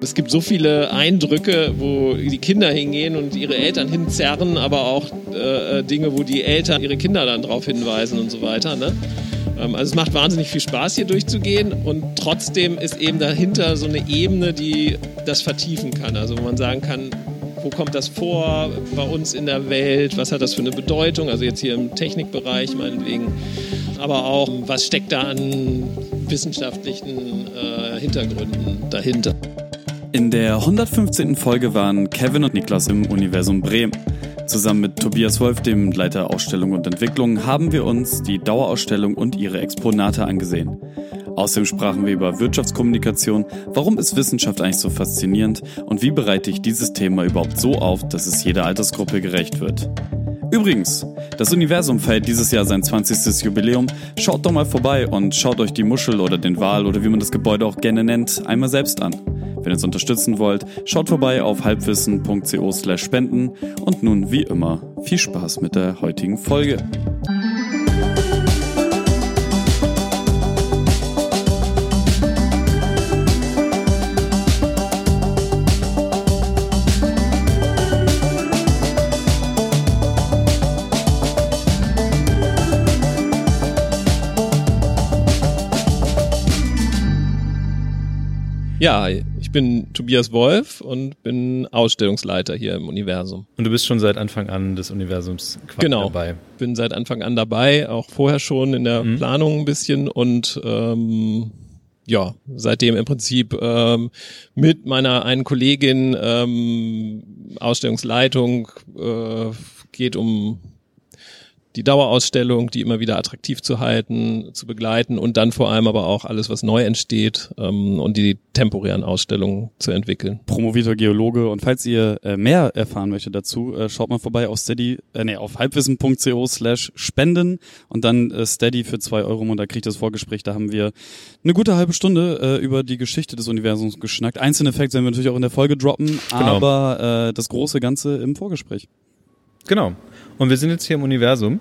Es gibt so viele Eindrücke, wo die Kinder hingehen und ihre Eltern hinzerren, aber auch äh, Dinge, wo die Eltern ihre Kinder dann darauf hinweisen und so weiter. Ne? Ähm, also es macht wahnsinnig viel Spaß, hier durchzugehen und trotzdem ist eben dahinter so eine Ebene, die das vertiefen kann. Also wo man sagen kann, wo kommt das vor bei uns in der Welt, was hat das für eine Bedeutung, also jetzt hier im Technikbereich meinetwegen, aber auch, was steckt da an wissenschaftlichen äh, Hintergründen dahinter. In der 115. Folge waren Kevin und Niklas im Universum Bremen. Zusammen mit Tobias Wolf, dem Leiter Ausstellung und Entwicklung, haben wir uns die Dauerausstellung und ihre Exponate angesehen. Außerdem sprachen wir über Wirtschaftskommunikation, warum ist Wissenschaft eigentlich so faszinierend und wie bereite ich dieses Thema überhaupt so auf, dass es jeder Altersgruppe gerecht wird. Übrigens, das Universum feiert dieses Jahr sein 20. Jubiläum. Schaut doch mal vorbei und schaut euch die Muschel oder den Wal oder wie man das Gebäude auch gerne nennt, einmal selbst an. Wenn ihr uns unterstützen wollt, schaut vorbei auf halbwissen.co slash spenden und nun wie immer viel Spaß mit der heutigen Folge. Ja, ich bin Tobias Wolf und bin Ausstellungsleiter hier im Universum. Und du bist schon seit Anfang an des Universums genau. dabei. Bin seit Anfang an dabei, auch vorher schon in der mhm. Planung ein bisschen und ähm, ja, seitdem im Prinzip ähm, mit meiner einen Kollegin ähm, Ausstellungsleitung äh, geht um die Dauerausstellung, die immer wieder attraktiv zu halten, zu begleiten und dann vor allem aber auch alles, was neu entsteht ähm, und die temporären Ausstellungen zu entwickeln. Promovierter Geologe und falls ihr äh, mehr erfahren möchtet dazu, äh, schaut mal vorbei auf steady, äh, nee, auf halbwissen.co slash spenden und dann äh, steady für zwei Euro und da kriegt das Vorgespräch, da haben wir eine gute halbe Stunde äh, über die Geschichte des Universums geschnackt. Einzelne Facts werden wir natürlich auch in der Folge droppen, genau. aber äh, das große Ganze im Vorgespräch. Genau. Und wir sind jetzt hier im Universum,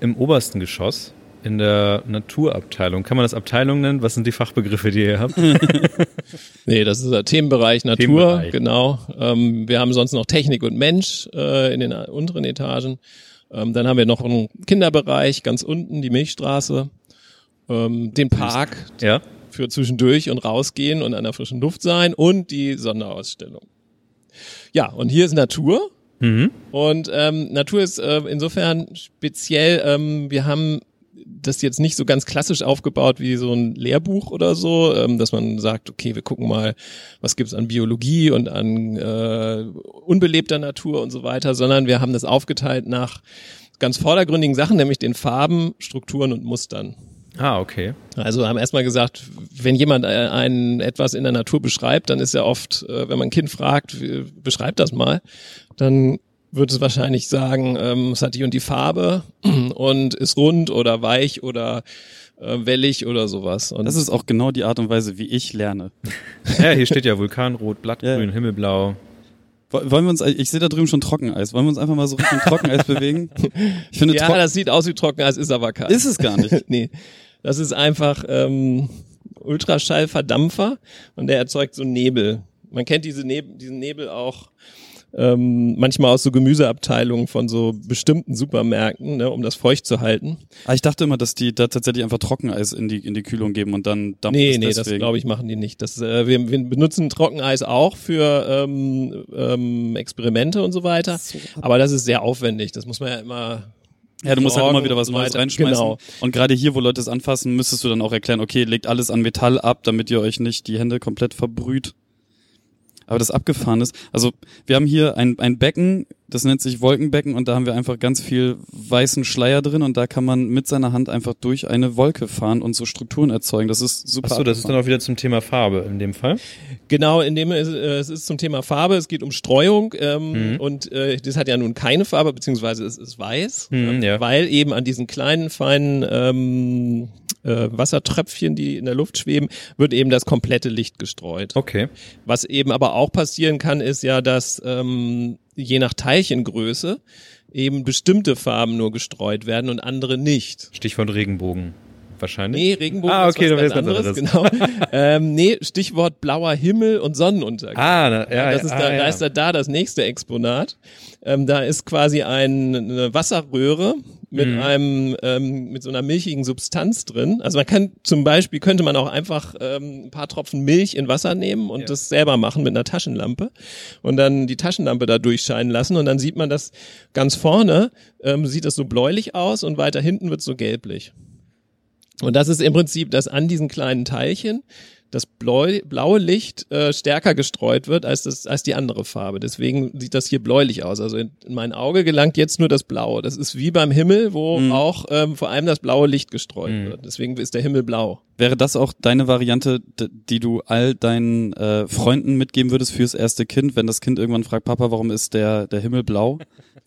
im obersten Geschoss, in der Naturabteilung. Kann man das Abteilung nennen? Was sind die Fachbegriffe, die ihr habt? nee, das ist der Themenbereich Natur, Themenbereich. genau. Ähm, wir haben sonst noch Technik und Mensch äh, in den unteren Etagen. Ähm, dann haben wir noch einen Kinderbereich ganz unten, die Milchstraße, ähm, den Park ja. für zwischendurch und rausgehen und an der frischen Luft sein und die Sonderausstellung. Ja, und hier ist Natur. Mhm. Und ähm, Natur ist äh, insofern speziell, ähm, wir haben das jetzt nicht so ganz klassisch aufgebaut wie so ein Lehrbuch oder so, ähm, dass man sagt, okay, wir gucken mal, was gibt's an Biologie und an äh, unbelebter Natur und so weiter, sondern wir haben das aufgeteilt nach ganz vordergründigen Sachen, nämlich den Farben, Strukturen und Mustern. Ah, okay. Also haben erstmal gesagt, wenn jemand äh, ein etwas in der Natur beschreibt, dann ist ja oft, äh, wenn man ein Kind fragt, beschreibt das mal dann wird es wahrscheinlich sagen, ähm, es hat die und die Farbe und ist rund oder weich oder äh, wellig oder sowas. Und das ist auch genau die Art und Weise, wie ich lerne. ja, hier steht ja Vulkanrot, Blattgrün, ja. Himmelblau. Wollen wir uns, ich sehe da drüben schon Trockeneis. Wollen wir uns einfach mal so Richtung Trockeneis bewegen? Ich finde, ja, das sieht aus wie Trockeneis, ist aber kein. Ist es gar nicht. nee. Das ist einfach ähm, Ultraschallverdampfer und der erzeugt so Nebel. Man kennt diese Nebel, diesen Nebel auch ähm, manchmal aus so Gemüseabteilungen von so bestimmten Supermärkten, ne, um das feucht zu halten. Ah, ich dachte immer, dass die da tatsächlich einfach Trockeneis in die in die Kühlung geben und dann dampft Nee, nee, deswegen. das glaube ich machen die nicht. Das, äh, wir, wir benutzen Trockeneis auch für ähm, ähm, Experimente und so weiter, so. aber das ist sehr aufwendig. Das muss man ja immer ja, du musst halt immer wieder was Neues reinschmeißen. Genau. Und gerade hier, wo Leute es anfassen, müsstest du dann auch erklären, okay, legt alles an Metall ab, damit ihr euch nicht die Hände komplett verbrüht aber das abgefahren ist. Also wir haben hier ein, ein Becken, das nennt sich Wolkenbecken und da haben wir einfach ganz viel weißen Schleier drin und da kann man mit seiner Hand einfach durch eine Wolke fahren und so Strukturen erzeugen. Das ist super. Achso, das ist dann auch wieder zum Thema Farbe in dem Fall? Genau, in dem äh, es ist zum Thema Farbe, es geht um Streuung ähm, mhm. und äh, das hat ja nun keine Farbe, beziehungsweise es ist weiß, mhm, äh, ja. weil eben an diesen kleinen, feinen ähm, äh, Wassertröpfchen, die in der Luft schweben, wird eben das komplette Licht gestreut. Okay. Was eben aber auch passieren kann, ist ja, dass ähm, je nach Teilchengröße eben bestimmte Farben nur gestreut werden und andere nicht. Stichwort Regenbogen. wahrscheinlich. Nee, Regenbogen ah, okay, ist was ganz anderes, anderes. genau. ähm, nee, Stichwort blauer Himmel und Sonnenuntergang. Ah, na, ja, das ist ah, da, ja. da ist da, da das nächste Exponat. Ähm, da ist quasi ein, eine Wasserröhre mit Mhm. einem ähm, mit so einer milchigen Substanz drin. Also man kann zum Beispiel könnte man auch einfach ähm, ein paar Tropfen Milch in Wasser nehmen und Ja. das selber machen mit einer Taschenlampe und dann die Taschenlampe da durchscheinen lassen und dann sieht man das ganz vorne ähm, sieht das so bläulich aus und weiter hinten wird so gelblich. Und das ist im Prinzip, dass an diesen kleinen Teilchen das blaue Licht äh, stärker gestreut wird als, das, als die andere Farbe. Deswegen sieht das hier bläulich aus. Also in, in mein Auge gelangt jetzt nur das Blaue. Das ist wie beim Himmel, wo auch ähm, vor allem das blaue Licht gestreut wird. Deswegen ist der Himmel blau. Wäre das auch deine Variante, die du all deinen äh, Freunden mitgeben würdest fürs erste Kind, wenn das Kind irgendwann fragt, Papa, warum ist der, der Himmel blau?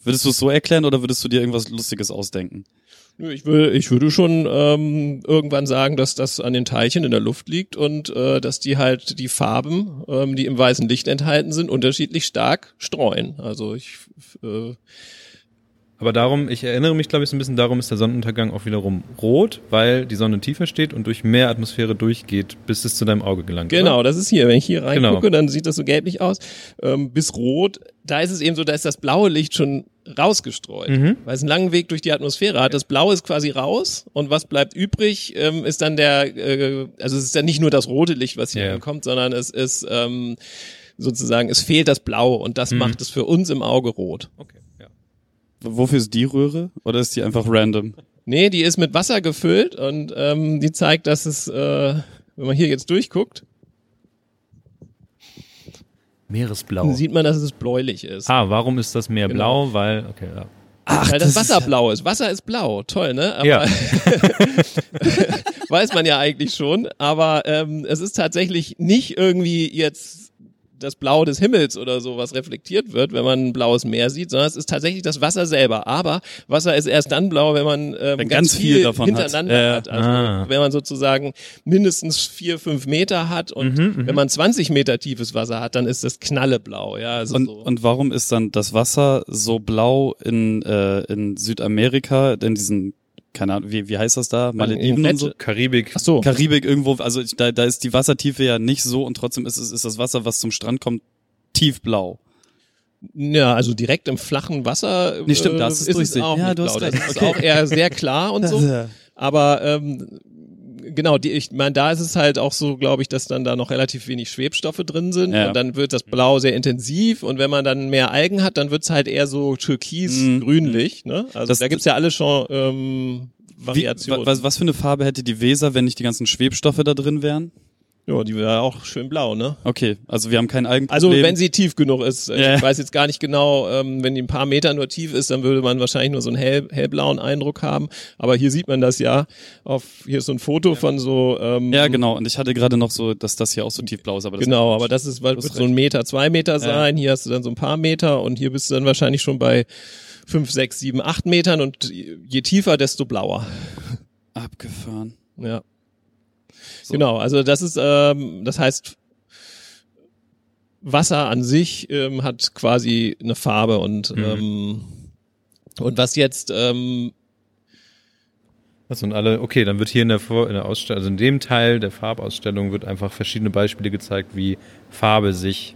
Würdest du es so erklären oder würdest du dir irgendwas Lustiges ausdenken? Ich, will, ich würde schon ähm, irgendwann sagen, dass das an den Teilchen in der Luft liegt und äh, dass die halt die Farben, ähm, die im weißen Licht enthalten sind, unterschiedlich stark streuen. Also ich äh, Aber darum, ich erinnere mich, glaube ich, so ein bisschen darum ist der Sonnenuntergang auch wiederum rot, weil die Sonne tiefer steht und durch mehr Atmosphäre durchgeht, bis es zu deinem Auge gelangt. Genau, Oder? das ist hier. Wenn ich hier reingucke, Genau. dann sieht das so gelblich aus. Ähm, bis rot, da ist es eben so, da ist das blaue Licht schon rausgestreut, Mhm. weil es einen langen Weg durch die Atmosphäre hat. Das Blaue ist quasi raus und was bleibt übrig, ähm, ist dann der, äh, also es ist dann nicht nur das rote Licht, was hier Ja. ankommt, sondern es ist ähm, sozusagen, es fehlt das Blaue und das macht es für uns im Auge rot. Okay, ja. Wofür ist die Röhre? Oder ist die einfach random? Nee, die ist mit Wasser gefüllt und ähm, die zeigt, dass es, äh, wenn man hier jetzt durchguckt, Meeresblau. dann sieht man, dass es bläulich ist. Ah, warum ist das Meer Genau. blau? Weil, okay, ja. Ach, Weil das, ist Wasser ja- blau ist. Wasser ist blau. Toll, ne? Aber Ja. weiß man ja eigentlich schon. Aber ähm, es ist tatsächlich nicht irgendwie jetzt das Blau des Himmels oder so, was reflektiert wird, wenn man ein blaues Meer sieht, sondern es ist tatsächlich das Wasser selber. Aber Wasser ist erst dann blau, wenn man ähm, Wenn ganz, ganz viel davon hat. hintereinander Äh, hat. Also ah. wenn man sozusagen mindestens vier, fünf Meter hat und Mhm, wenn man 20 Meter tiefes Wasser hat, dann ist das knalleblau. Ja, also Und, so. und warum ist dann das Wasser so blau in, äh, in Südamerika, in diesen, keine Ahnung, wie, wie heißt das da? Malediven und so? Karibik. Ach so. Karibik irgendwo, also ich, da, da ist die Wassertiefe ja nicht so und trotzdem ist es ist das Wasser, was zum Strand kommt, tiefblau. Ja, also direkt im flachen Wasser Nee, stimmt, äh, das ist es durchsichtig. auch Ja, nicht du hast blau. recht. Das ist Okay. auch eher sehr klar und so. Aber ähm, genau, die, ich meine, da ist es halt auch so, glaube ich, dass dann da noch relativ wenig Schwebstoffe drin sind Ja. und dann wird das Blau sehr intensiv und wenn man dann mehr Algen hat, dann wird's halt eher so türkis-grünlich. Ne? Also Das- da gibt's ja alle schon ähm, Wie, Variationen. wa- was, was für eine Farbe hätte die Weser, wenn nicht die ganzen Schwebstoffe da drin wären? Ja, die wäre auch schön blau, ne? Okay, also wir haben kein Algenproblem. Also wenn sie tief genug ist. Ja. Ich weiß jetzt gar nicht genau, ähm, wenn die ein paar Meter nur tief ist, dann würde man wahrscheinlich nur so einen hell, hellblauen Eindruck haben. Aber hier sieht man das ja. Auf hier ist so ein Foto von so ähm, ja, genau. Und ich hatte gerade noch so, dass das hier auch so tiefblau ist. Aber das genau, aber das ist wird so ein Meter, zwei Meter sein. Hier hast du dann so ein paar Meter und hier bist du dann wahrscheinlich schon bei fünf, sechs, sieben, acht Metern und je tiefer, desto blauer. abgefahren. Ja. So. Genau, also das ist, ähm, das heißt, Wasser an sich ähm, hat quasi eine Farbe und ähm, und was jetzt ähm, Also und alle, okay, dann wird hier in der, Vor in der Ausstellung, also in dem Teil der Farbausstellung wird einfach verschiedene Beispiele gezeigt, wie Farbe sich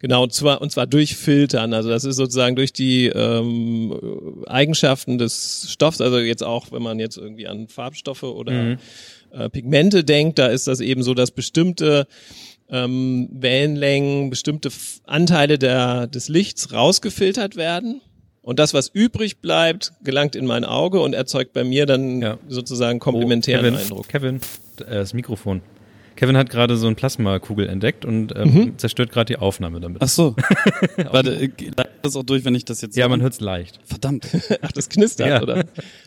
genau und zwar und zwar durch Filtern, also das ist sozusagen durch die ähm, Eigenschaften des Stoffs, also jetzt auch, wenn man jetzt irgendwie an Farbstoffe oder äh, Pigmente denkt, da ist das eben so, dass bestimmte ähm, Wellenlängen, bestimmte Anteile der, des Lichts rausgefiltert werden. Und das, was übrig bleibt, gelangt in mein Auge und erzeugt bei mir dann Ja. sozusagen komplementären Oh, Kevin, Eindruck. Kevin, äh, das Mikrofon. Kevin hat gerade so eine Plasmakugel entdeckt und ähm, Mhm. zerstört gerade die Aufnahme damit. Ach so. Warte, äh, leitet das auch durch, wenn ich das jetzt ja, so- man hört's leicht. Verdammt. Ach, das knistert, Ja. oder?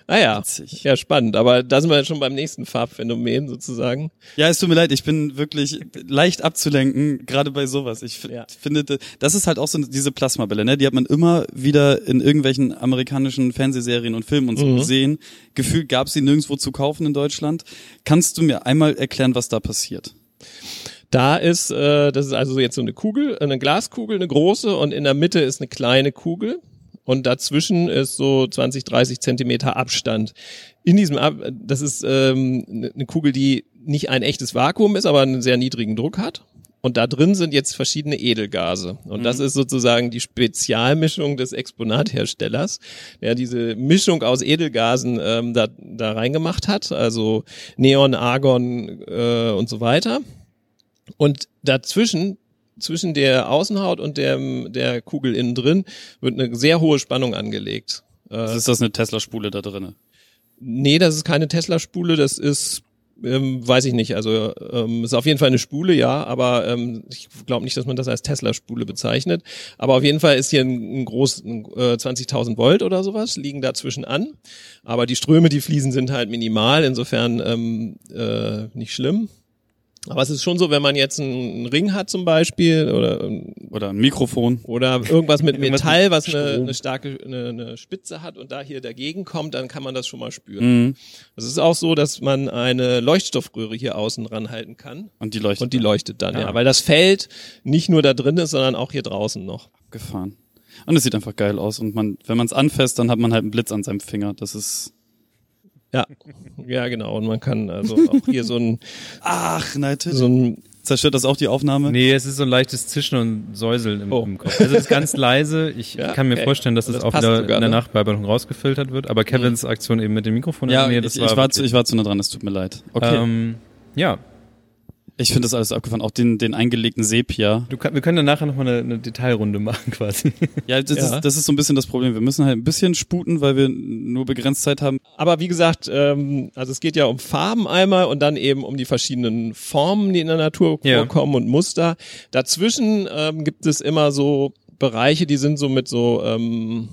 Ah ja. Ja, spannend. Aber da sind wir jetzt schon beim nächsten Farbphänomen sozusagen. Ja, es tut mir leid, ich bin wirklich leicht abzulenken, gerade bei sowas. Ich Ja. finde, das ist halt auch so diese Plasmabälle, ne? Die hat man immer wieder in irgendwelchen amerikanischen Fernsehserien und Filmen und so Mhm. gesehen. Gefühlt gab sie nirgendwo zu kaufen in Deutschland. Kannst du mir einmal erklären, was da passiert? Da ist, äh, das ist also jetzt so eine Kugel, eine Glaskugel, eine große und in der Mitte ist eine kleine Kugel. und dazwischen ist so 20, 30 Zentimeter Abstand. In diesem, Ab das ist ähm, eine Kugel, die nicht ein echtes Vakuum ist, aber einen sehr niedrigen Druck hat. Und da drin sind jetzt verschiedene Edelgase. Und mhm. das ist sozusagen die Spezialmischung des Exponatherstellers, der diese Mischung aus Edelgasen ähm, da, da reingemacht hat, also Neon, Argon äh, und so weiter. Und dazwischen zwischen der Außenhaut und der, der Kugel innen drin wird eine sehr hohe Spannung angelegt. Äh, ist das eine Tesla-Spule da drinne? Nee, das ist keine Tesla-Spule, das ist ähm, weiß ich nicht. Also ähm, ist auf jeden Fall eine Spule, ja, aber ähm, ich glaube nicht, dass man das als Tesla-Spule bezeichnet. Aber auf jeden Fall ist hier ein, ein groß äh, 20.000 Volt oder sowas liegen dazwischen an. Aber die Ströme, die fließen, sind halt minimal. Insofern ähm, äh, nicht schlimm. Aber es ist schon so, wenn man jetzt einen Ring hat zum Beispiel oder oder ein Mikrofon oder irgendwas mit Metall, was eine, eine starke eine, eine, Spitze hat und da hier dagegen kommt, dann kann man das schon mal spüren. Mhm. Es ist auch so, dass man eine Leuchtstoffröhre hier außen ranhalten kann und die leuchtet und die leuchtet dann, ja. ja, weil das Feld nicht nur da drin ist, sondern auch hier draußen noch. Gefahren. Und es sieht einfach geil aus und man, wenn man es anfasst, dann hat man halt einen Blitz an seinem Finger. Das ist ja, ja, genau. Und man kann also auch hier so ein. Ach, natürlich. So ein, Zerstört das auch die Aufnahme? Nee, es ist so ein leichtes Zischen und Säuseln im, oh. im Kopf. Also es ist ganz leise. Ich ja, kann mir okay. vorstellen, dass es das auch wieder sogar, in der ne? Nachbearbeitung rausgefiltert wird. Aber Kevins mhm. Aktion eben mit dem Mikrofon. Ja, nee, das ich, war, ich, war zu, ich war zu nah dran, es tut mir leid. Okay. Ähm, ja, ich finde das alles abgefahren, auch den, den eingelegten Sepia. Du kann, wir können dann nachher nochmal eine, eine Detailrunde machen quasi. Ja das, ja. Ist, das ist so ein bisschen das Problem. Wir müssen halt ein bisschen sputen, weil wir nur begrenzt Zeit haben. Aber wie gesagt, ähm, also es geht ja um Farben einmal und dann eben um die verschiedenen Formen, die in der Natur ja. vorkommen und Muster. Dazwischen ähm, gibt es immer so Bereiche, die sind so mit so... Ähm,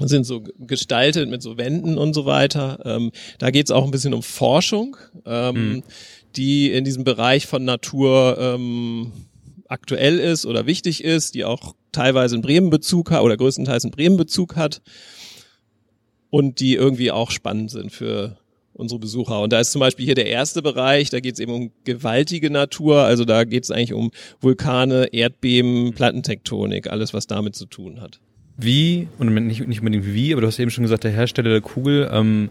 sind so gestaltet mit so Wänden und so weiter. Ähm, da geht es auch ein bisschen um Forschung. Ähm, mhm die in diesem Bereich von Natur ähm, aktuell ist oder wichtig ist, die auch teilweise in Bremen Bezug hat oder größtenteils in Bremen Bezug hat und die irgendwie auch spannend sind für unsere Besucher. Und da ist zum Beispiel hier der erste Bereich, da geht es eben um gewaltige Natur, also da geht es eigentlich um Vulkane, Erdbeben, Plattentektonik, alles was damit zu tun hat. Wie, und nicht, nicht unbedingt wie, aber du hast eben schon gesagt, der Hersteller der Kugel, ähm,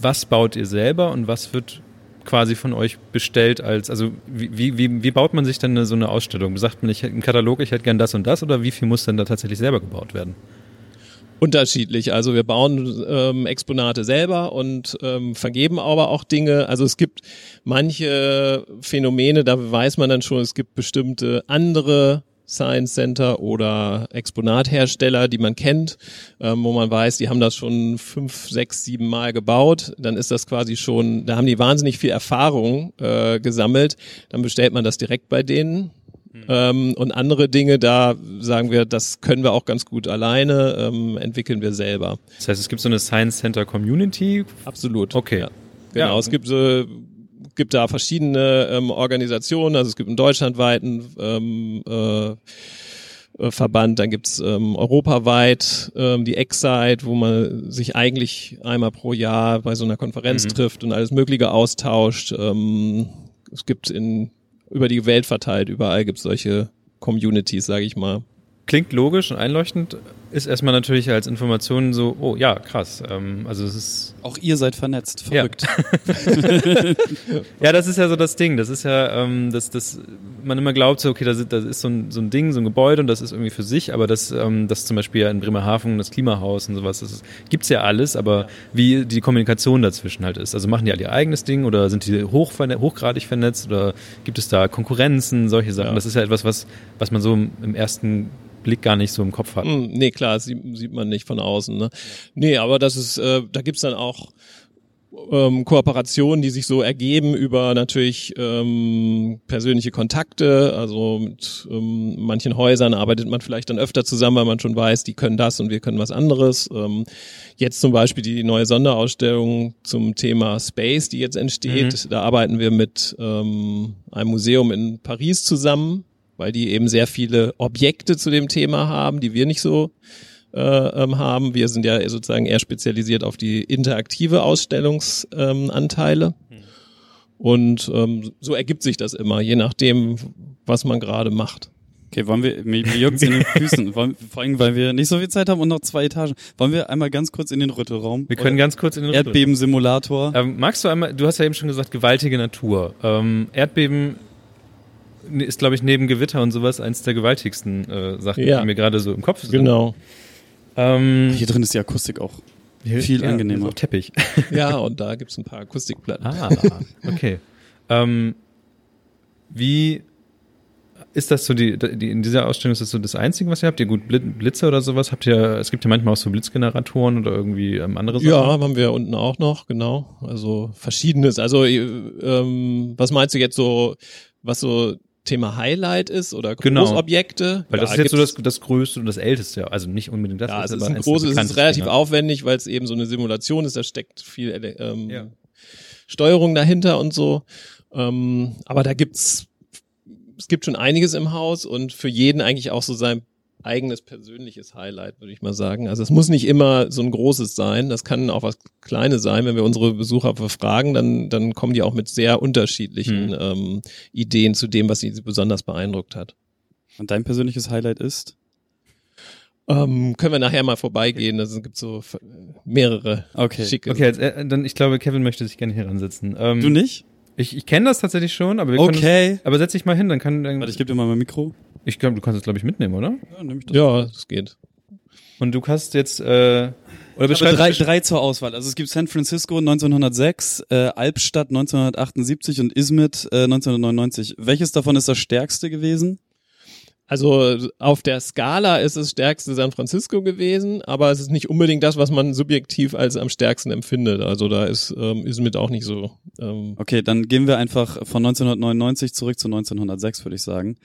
was baut ihr selber und was wird quasi von euch bestellt als, also wie, wie, wie baut man sich denn so eine Ausstellung? Sagt man ich im Katalog, ich hätte gern das und das oder wie viel muss denn da tatsächlich selber gebaut werden? Unterschiedlich. Also wir bauen ähm, Exponate selber und ähm, vergeben aber auch Dinge. Also es gibt manche Phänomene, da weiß man dann schon, es gibt bestimmte andere Science Center oder Exponathersteller, die man kennt, ähm, wo man weiß, die haben das schon fünf, sechs, sieben Mal gebaut, dann ist das quasi schon, da haben die wahnsinnig viel Erfahrung äh, gesammelt, dann bestellt man das direkt bei denen. Mhm. Ähm, und andere Dinge, da sagen wir, das können wir auch ganz gut alleine, ähm, entwickeln wir selber. Das heißt, es gibt so eine Science Center Community? Absolut. Okay. Ja. Genau, ja. es gibt so gibt da verschiedene ähm, Organisationen, also es gibt einen deutschlandweiten ähm, äh, äh, Verband, dann gibt's ähm, europaweit ähm, die Excite, wo man sich eigentlich einmal pro Jahr bei so einer Konferenz mhm. trifft und alles Mögliche austauscht. Ähm, es gibt in über die Welt verteilt, überall gibt's solche Communities, sage ich mal. Klingt logisch und einleuchtend ist erstmal natürlich als Information so, oh ja, krass. Ähm, also es ist. Auch ihr seid vernetzt, verrückt. Ja, ja das ist ja so das Ding. Das ist ja, ähm, dass das, man immer glaubt, so, okay, das ist, das ist so, ein, so ein Ding, so ein Gebäude und das ist irgendwie für sich, aber das, ähm, das zum Beispiel ja in Bremerhaven, das Klimahaus und sowas, das ist, gibt's ja alles, aber ja. wie die Kommunikation dazwischen halt ist. Also machen die alle ihr eigenes Ding oder sind die hoch, hochgradig vernetzt oder gibt es da Konkurrenzen, solche Sachen? Ja. Das ist ja etwas, was, was man so im ersten Blick gar nicht so im Kopf hat. Mm, nee, klar, sieht, sieht man nicht von außen. Ne? Nee, aber das ist, äh, da gibt's dann auch ähm, Kooperationen, die sich so ergeben über natürlich ähm, persönliche Kontakte. Also mit ähm, manchen Häusern arbeitet man vielleicht dann öfter zusammen, weil man schon weiß, die können das und wir können was anderes. Ähm, jetzt zum Beispiel die neue Sonderausstellung zum Thema Space, die jetzt entsteht. Mhm. Da arbeiten wir mit ähm, einem Museum in Paris zusammen weil die eben sehr viele Objekte zu dem Thema haben, die wir nicht so äh, ähm, haben. Wir sind ja sozusagen eher spezialisiert auf die interaktive Ausstellungsanteile. Ähm, Und ähm, so ergibt sich das immer, je nachdem, was man gerade macht. Okay, wollen wir, mir, mir juckt's in den Füßen, wollen, vor allem, weil wir nicht so viel Zeit haben und noch zwei Etagen. Wollen wir einmal ganz kurz in den Rüttelraum? Wir können ganz kurz in den Erdbebensimulator. Ähm, magst du einmal, du hast ja eben schon gesagt, gewaltige Natur. Ähm, Erdbeben ist, glaube ich, neben Gewitter und sowas eins der gewaltigsten äh, Sachen, ja. die mir gerade so im Kopf sind. Genau. Ähm, Hier drin ist die Akustik auch viel ja, angenehmer. Teppich. Ja, und da gibt's ein paar Akustikplatten. Ah, okay. ähm, wie ist das so die, die, in dieser Ausstellung ist das so das Einzige, was ihr habt? Ihr gut Blitze oder sowas? Habt ihr, es gibt ja manchmal auch so Blitzgeneratoren oder irgendwie ähm, andere Sachen? Ja, haben wir unten auch noch, genau. Also verschiedenes. Also ähm, was meinst du jetzt so, was so Thema Highlight ist oder genau. Großobjekte? Weil das ja, ist jetzt so das, das Größte und das Älteste, also nicht unbedingt das. Ja, es ist ein großes, es ist relativ Dinge. aufwendig, weil es eben so eine Simulation ist, da steckt viel ähm, ja. Steuerung dahinter und so. Ähm, aber da gibt's es gibt schon einiges im Haus und für jeden eigentlich auch so sein eigenes persönliches Highlight, würde ich mal sagen. Also es muss nicht immer so ein großes sein, das kann auch was Kleines sein. Wenn wir unsere Besucher befragen, dann, dann kommen die auch mit sehr unterschiedlichen hm. ähm, Ideen zu dem, was sie besonders beeindruckt hat. Und dein persönliches Highlight ist? Ähm, können wir nachher mal vorbeigehen. Es gibt so mehrere okay. schicke. Okay, jetzt, äh, dann ich glaube, Kevin möchte sich gerne hier ransetzen. Ähm, du nicht? Ich, ich kenne das tatsächlich schon, aber wir können Okay. Uns, aber setz dich mal hin, dann kann. Dann, Warte, ich gebe dir mal mein Mikro. Ich glaube, du kannst es glaube ich mitnehmen, oder? Ja, nehme ich das. Ja, das geht. Und du kannst jetzt äh, oder beschreib drei, drei zur Auswahl. Also es gibt San Francisco 1906, äh, Albstadt 1978 und Izmit äh, 1999. Welches davon ist das stärkste gewesen? Also auf der Skala ist es stärkste San Francisco gewesen, aber es ist nicht unbedingt das, was man subjektiv als am stärksten empfindet. Also da ist ähm, ist mit auch nicht so. Ähm okay, dann gehen wir einfach von 1999 zurück zu 1906, würde ich sagen.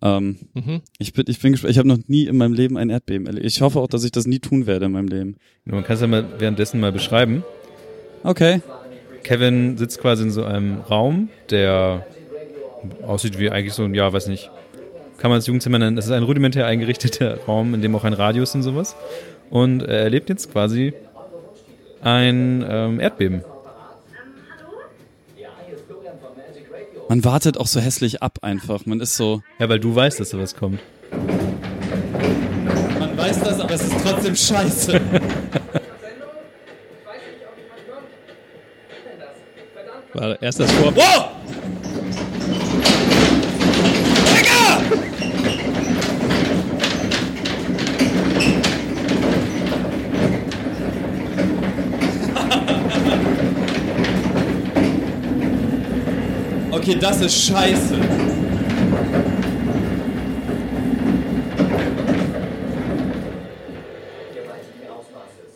Ähm, mhm. Ich bin ich bin gespannt. Ich habe noch nie in meinem Leben ein Erdbeben erlebt. Ich hoffe auch, dass ich das nie tun werde in meinem Leben. Man kann es ja mal währenddessen mal beschreiben. Okay. Kevin sitzt quasi in so einem Raum, der aussieht wie eigentlich so ein, ja, weiß nicht, kann man das Jugendzimmer nennen. Das ist ein rudimentär eingerichteter Raum, in dem auch ein Radius und sowas. Und er erlebt jetzt quasi ein ähm, Erdbeben. Man wartet auch so hässlich ab einfach. Man ist so. Ja, weil du weißt, dass da was kommt. Man weiß das, aber es ist trotzdem scheiße. War erst das Vor. Oh! Okay, das ist scheiße.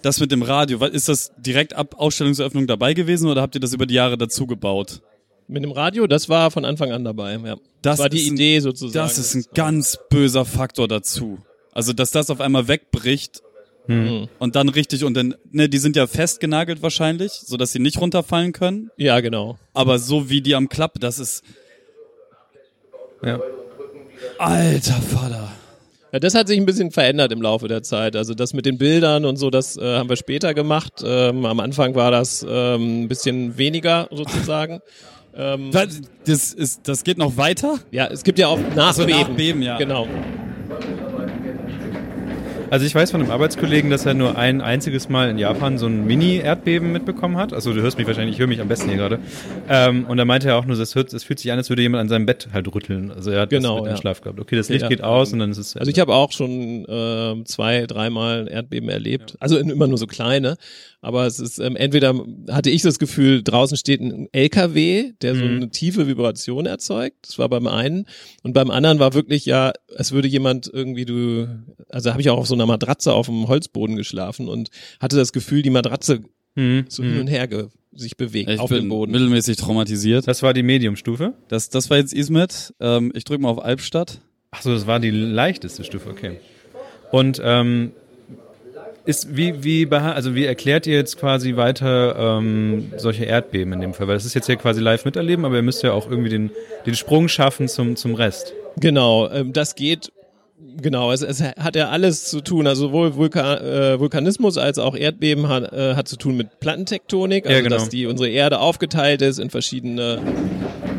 Das mit dem Radio, ist das direkt ab Ausstellungseröffnung dabei gewesen oder habt ihr das über die Jahre dazu gebaut? Mit dem Radio, das war von Anfang an dabei, ja. Das, das war die ein, Idee sozusagen. Das ist ein ganz böser Faktor dazu. Also, dass das auf einmal wegbricht hm. Und dann richtig und dann, ne, die sind ja festgenagelt wahrscheinlich, so dass sie nicht runterfallen können. Ja, genau. Aber so wie die am Klapp, das ist. Ja. Alter Vater. Ja, das hat sich ein bisschen verändert im Laufe der Zeit. Also das mit den Bildern und so, das äh, haben wir später gemacht. Ähm, am Anfang war das ähm, ein bisschen weniger sozusagen. Ähm, das, ist, das geht noch weiter? Ja, es gibt ja auch Nachbeben. Also Nachbeben, ja. Genau. Also ich weiß von einem Arbeitskollegen, dass er nur ein einziges Mal in Japan so ein Mini-Erdbeben mitbekommen hat. Also du hörst mich wahrscheinlich, ich höre mich am besten hier gerade. Ähm, und da meinte er auch nur, es fühlt sich an, als würde jemand an seinem Bett halt rütteln. Also er hat genau, das ja. Schlaf gehabt. Okay, das Licht ja. geht aus und dann ist es. Also ich habe auch schon äh, zwei, dreimal Erdbeben erlebt. Ja. Also immer nur so kleine. Aber es ist ähm, entweder hatte ich das Gefühl, draußen steht ein LKW, der so mhm. eine tiefe Vibration erzeugt. Das war beim einen und beim anderen war wirklich ja, es würde jemand irgendwie du, also habe ich auch auf so einer Matratze auf dem Holzboden geschlafen und hatte das Gefühl, die Matratze mhm. so hin mhm. und her ge sich bewegt ich auf bin dem Boden. Mittelmäßig traumatisiert. Das war die Mediumstufe. Das, das war jetzt Ismet. Ähm, ich drücke mal auf Albstadt. Ach so, das war die leichteste Stufe, okay. Und ähm, ist, wie, wie, also wie erklärt ihr jetzt quasi weiter ähm, solche Erdbeben in dem Fall? Weil das ist jetzt ja quasi live miterleben, aber ihr müsst ja auch irgendwie den, den Sprung schaffen zum, zum Rest. Genau, ähm, das geht Genau, es, es hat ja alles zu tun, also sowohl Vulkan, äh, Vulkanismus als auch Erdbeben hat, äh, hat zu tun mit Plattentektonik, also ja, genau. dass die unsere Erde aufgeteilt ist in verschiedene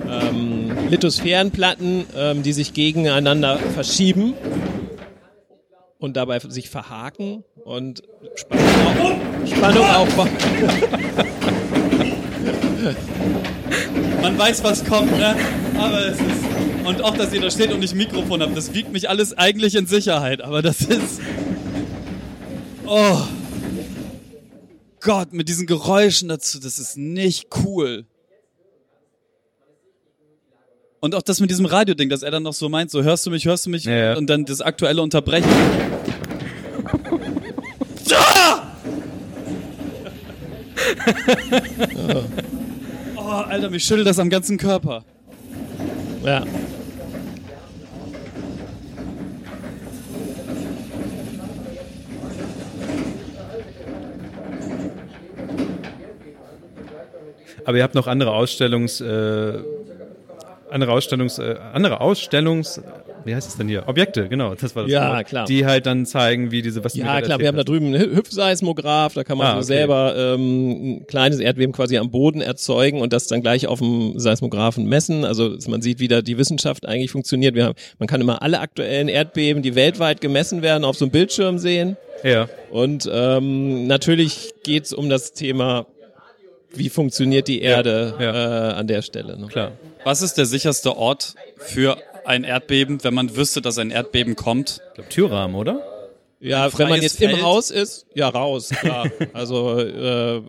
ähm, Lithosphärenplatten, ähm, die sich gegeneinander verschieben und dabei sich verhaken und Spannung, auf, Spannung aufbauen. Man weiß, was kommt, ne? Aber es ist. Und auch, dass ihr da steht und ich Mikrofon habt, das wiegt mich alles eigentlich in Sicherheit. Aber das ist. Oh. Gott, mit diesen Geräuschen dazu, das ist nicht cool. Und auch das mit diesem Radio-Ding, dass er dann noch so meint, so hörst du mich, hörst du mich? Ja, ja. Und dann das aktuelle Unterbrechen. oh, Alter, mich schüttelt das am ganzen Körper. Ja. Aber ihr habt noch andere Ausstellungs, äh, andere Ausstellungs, äh, andere Ausstellungs, wie heißt es denn hier? Objekte, genau, das war das Ja, Wort, klar. Die halt dann zeigen, wie diese, was Ja, klar, wir haben da drüben einen Hüpfseismograph, da kann man ah, so okay. selber ähm, ein kleines Erdbeben quasi am Boden erzeugen und das dann gleich auf dem Seismographen messen. Also man sieht, wie da die Wissenschaft eigentlich funktioniert. Wir haben, man kann immer alle aktuellen Erdbeben, die weltweit gemessen werden, auf so einem Bildschirm sehen. Ja. Und ähm, natürlich geht's um das Thema wie funktioniert die Erde ja, ja. Äh, an der Stelle. Ne? Klar. Was ist der sicherste Ort für ein Erdbeben, wenn man wüsste, dass ein Erdbeben kommt? Ich glaube Türrahmen, oder? Ja, wenn man jetzt Feld? im Haus ist, ja raus, klar. also äh,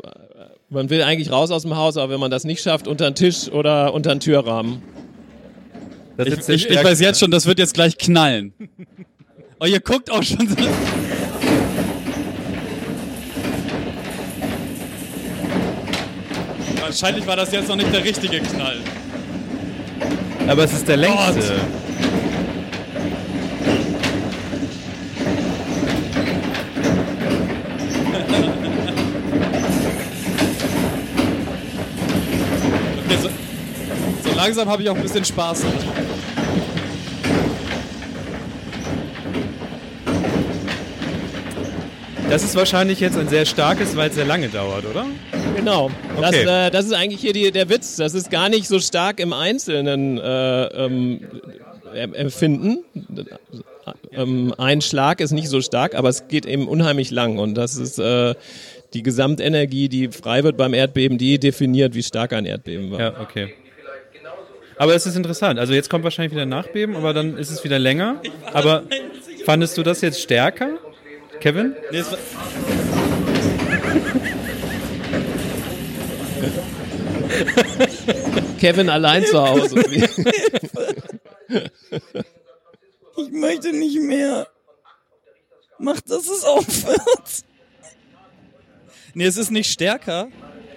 man will eigentlich raus aus dem Haus, aber wenn man das nicht schafft, unter den Tisch oder unter den Türrahmen. Ich, ich, ich, weiß jetzt schon, das wird jetzt gleich knallen. oh, ihr guckt auch schon so. Wahrscheinlich war das jetzt noch nicht der richtige Knall. Aber es ist der längste. okay, so, so langsam habe ich auch ein bisschen Spaß. Das ist wahrscheinlich jetzt ein sehr starkes, weil es sehr lange dauert, oder? Genau. Das, okay. äh, das ist eigentlich hier die, der Witz. Das ist gar nicht so stark im Einzelnen äh, ähm, empfinden. Ähm, ein Schlag ist nicht so stark, aber es geht eben unheimlich lang. Und das ist äh, die Gesamtenergie, die frei wird beim Erdbeben, die definiert, wie stark ein Erdbeben war. Ja, okay. Aber es ist interessant. Also jetzt kommt wahrscheinlich wieder ein Nachbeben, aber dann ist es wieder länger. Aber fandest du das jetzt stärker, Kevin? Nee, Kevin allein zu Hause. ich möchte nicht mehr. Mach, dass es aufhört. Nee, es ist nicht stärker.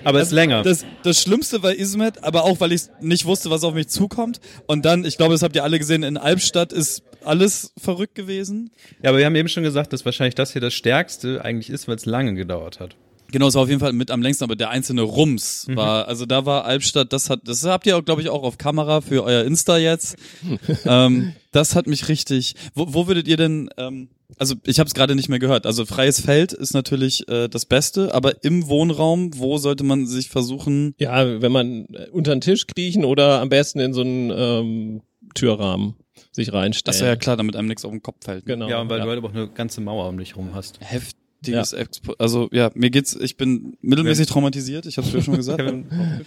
Aber es ist länger. Das, das Schlimmste bei Ismet, aber auch, weil ich nicht wusste, was auf mich zukommt. Und dann, ich glaube, das habt ihr alle gesehen, in Albstadt ist alles verrückt gewesen. Ja, aber wir haben eben schon gesagt, dass wahrscheinlich das hier das Stärkste eigentlich ist, weil es lange gedauert hat. Genau, es war auf jeden Fall mit am längsten, aber der einzelne Rums mhm. war, also da war Albstadt, das hat, das habt ihr auch, glaube ich, auch auf Kamera für euer Insta jetzt. ähm, das hat mich richtig. Wo, wo würdet ihr denn, ähm, also ich habe es gerade nicht mehr gehört. Also freies Feld ist natürlich äh, das Beste, aber im Wohnraum, wo sollte man sich versuchen? Ja, wenn man äh, unter den Tisch kriechen oder am besten in so einen ähm, Türrahmen sich reinstellen. Das ist ja klar, damit einem nichts auf den Kopf fällt. Genau. Ja, weil ja. du halt auch eine ganze Mauer um dich rum hast. Heftig richtiges ja. Expo also ja, mir geht's, ich bin mittelmäßig traumatisiert, ich habe es schon gesagt.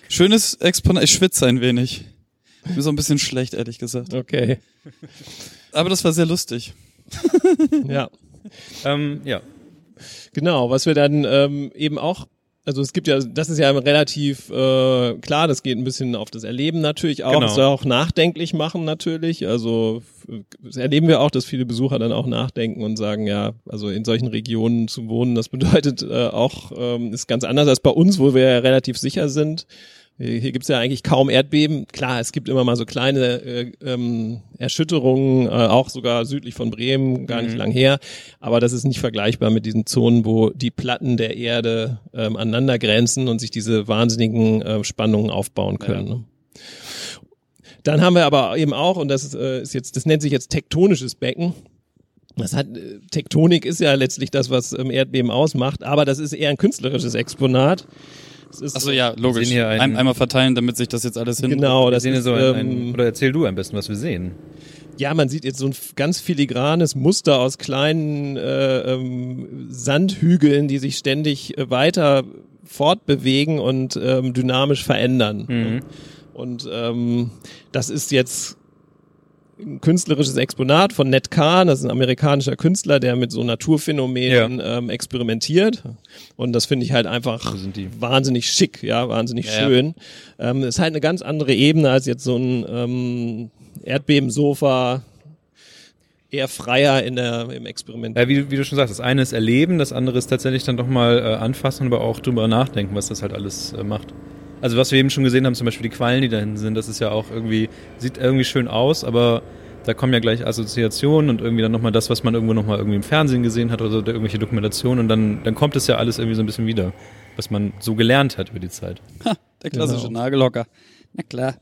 Schönes Exponat, ich schwitze ein wenig. Mir so ein bisschen schlecht, ehrlich gesagt. Okay. Aber das war sehr lustig. ja. ähm, ja. Genau, was wir dann ähm, eben auch also es gibt ja, das ist ja relativ äh, klar, das geht ein bisschen auf das Erleben natürlich auch. Genau. Das soll auch nachdenklich machen natürlich. Also das erleben wir auch, dass viele Besucher dann auch nachdenken und sagen, ja, also in solchen Regionen zu wohnen, das bedeutet äh, auch, ähm, ist ganz anders als bei uns, wo wir ja relativ sicher sind. Hier, gibt's ja eigentlich kaum Erdbeben. Klar, es gibt immer mal so kleine äh, ähm, Erschütterungen, äh, auch sogar südlich von Bremen, gar nicht mhm. lang her. Aber das ist nicht vergleichbar mit diesen Zonen, wo die Platten der Erde ähm, aneinander grenzen und sich diese wahnsinnigen äh, Spannungen aufbauen können. Ja. Ne? Dann haben wir aber eben auch, und das äh, ist jetzt, das nennt sich jetzt tektonisches Becken. Das hat, äh, Tektonik ist ja letztlich das, was ähm, Erdbeben ausmacht, aber das ist eher ein künstlerisches Exponat. Achso, ja, logisch. Ein, einmal verteilen, damit sich das jetzt alles hin. Genau, das ist so ein, ein, ähm, oder erzähl du am besten, was wir sehen. Ja, man sieht jetzt so ein ganz filigranes Muster aus kleinen äh, ähm, Sandhügeln, die sich ständig äh, weiter fortbewegen und ähm, dynamisch verändern. Mhm. Und ähm, das ist jetzt ein künstlerisches Exponat von Ned Kahn, das ist ein amerikanischer Künstler, der mit so Naturphänomenen ja. ähm, experimentiert. Und das finde ich halt einfach wahnsinnig schick, ja, wahnsinnig ja, schön. Ja. Ähm, ist halt eine ganz andere Ebene als jetzt so ein ähm, Erdbebensofa, eher freier in der, im Experiment. Ja, wie, wie, du schon sagst, das eine ist erleben, das andere ist tatsächlich dann doch mal äh, anfassen, aber auch drüber nachdenken, was das halt alles äh, macht. Also was wir eben schon gesehen haben, zum Beispiel die Quallen, die da hinten sind, das ist ja auch irgendwie, sieht irgendwie schön aus, aber da kommen ja gleich Assoziationen und irgendwie dann nochmal das, was man irgendwo nochmal irgendwie im Fernsehen gesehen hat oder so, irgendwelche Dokumentationen und dann, dann kommt es ja alles irgendwie so ein bisschen wieder, was man so gelernt hat über die Zeit. Ha, der klassische genau. Nagelhocker. Na klar.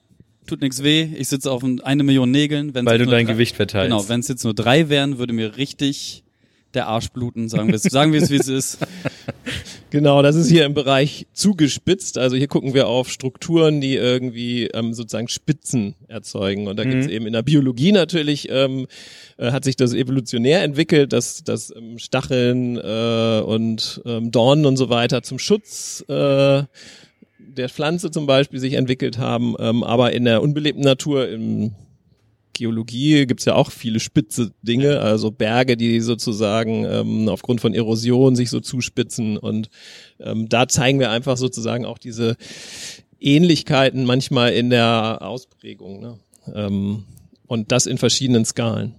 Tut nichts weh, ich sitze auf eine Million Nägeln. Wenn's Weil du dein drei, Gewicht verteilst. Genau, wenn es jetzt nur drei wären, würde mir richtig der Arsch bluten, sagen wir es, sagen wir es, wie es ist. Genau, das ist hier im Bereich zugespitzt. Also hier gucken wir auf Strukturen, die irgendwie ähm, sozusagen Spitzen erzeugen. Und da mhm. gibt es eben in der Biologie natürlich, ähm, äh, hat sich das evolutionär entwickelt, dass, dass ähm, Stacheln äh, und ähm, Dornen und so weiter zum Schutz äh, der Pflanze zum Beispiel sich entwickelt haben. Ähm, aber in der unbelebten Natur, im Geologie gibt's ja auch viele spitze Dinge, also Berge, die sozusagen ähm, aufgrund von Erosion sich so zuspitzen. Und ähm, da zeigen wir einfach sozusagen auch diese Ähnlichkeiten manchmal in der Ausprägung. Ne? Ähm, und das in verschiedenen Skalen.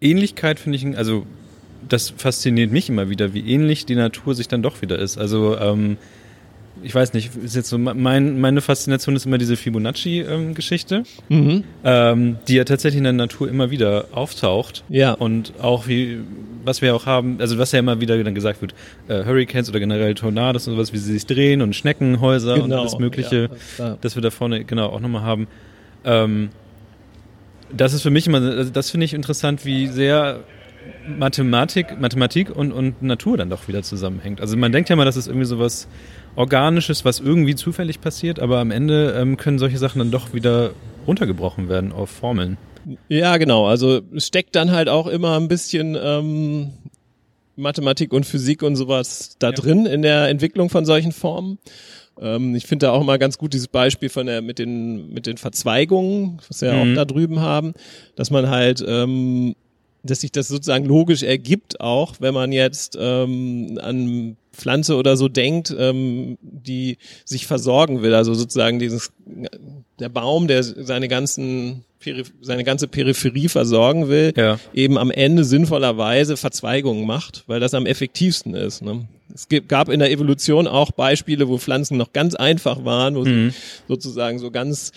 Ähnlichkeit finde ich, also das fasziniert mich immer wieder, wie ähnlich die Natur sich dann doch wieder ist. Also ähm, ich weiß nicht, ist jetzt so mein, meine Faszination ist immer diese Fibonacci-Geschichte, mhm. ähm, die ja tatsächlich in der Natur immer wieder auftaucht. Ja. Und auch wie, was wir auch haben, also was ja immer wieder dann gesagt wird, äh, Hurricanes oder generell Tornados und sowas, wie sie sich drehen und Schneckenhäuser genau. und alles Mögliche, ja, das, dass wir da vorne genau auch nochmal haben. Ähm, das ist für mich immer, also das finde ich interessant, wie sehr Mathematik, Mathematik und, und Natur dann doch wieder zusammenhängt. Also man denkt ja mal, dass es irgendwie sowas Organisches, was irgendwie zufällig passiert, aber am Ende ähm, können solche Sachen dann doch wieder runtergebrochen werden auf Formeln. Ja, genau. Also steckt dann halt auch immer ein bisschen ähm, Mathematik und Physik und sowas da ja. drin in der Entwicklung von solchen Formen. Ähm, ich finde da auch immer ganz gut dieses Beispiel von der mit den mit den Verzweigungen, was wir mhm. auch da drüben haben, dass man halt ähm, dass sich das sozusagen logisch ergibt, auch wenn man jetzt ähm, an Pflanze oder so denkt, ähm, die sich versorgen will. Also sozusagen dieses der Baum, der seine ganzen seine ganze Peripherie versorgen will, ja. eben am Ende sinnvollerweise Verzweigungen macht, weil das am effektivsten ist. Ne? Es gab in der Evolution auch Beispiele, wo Pflanzen noch ganz einfach waren, wo mhm. sozusagen so ganz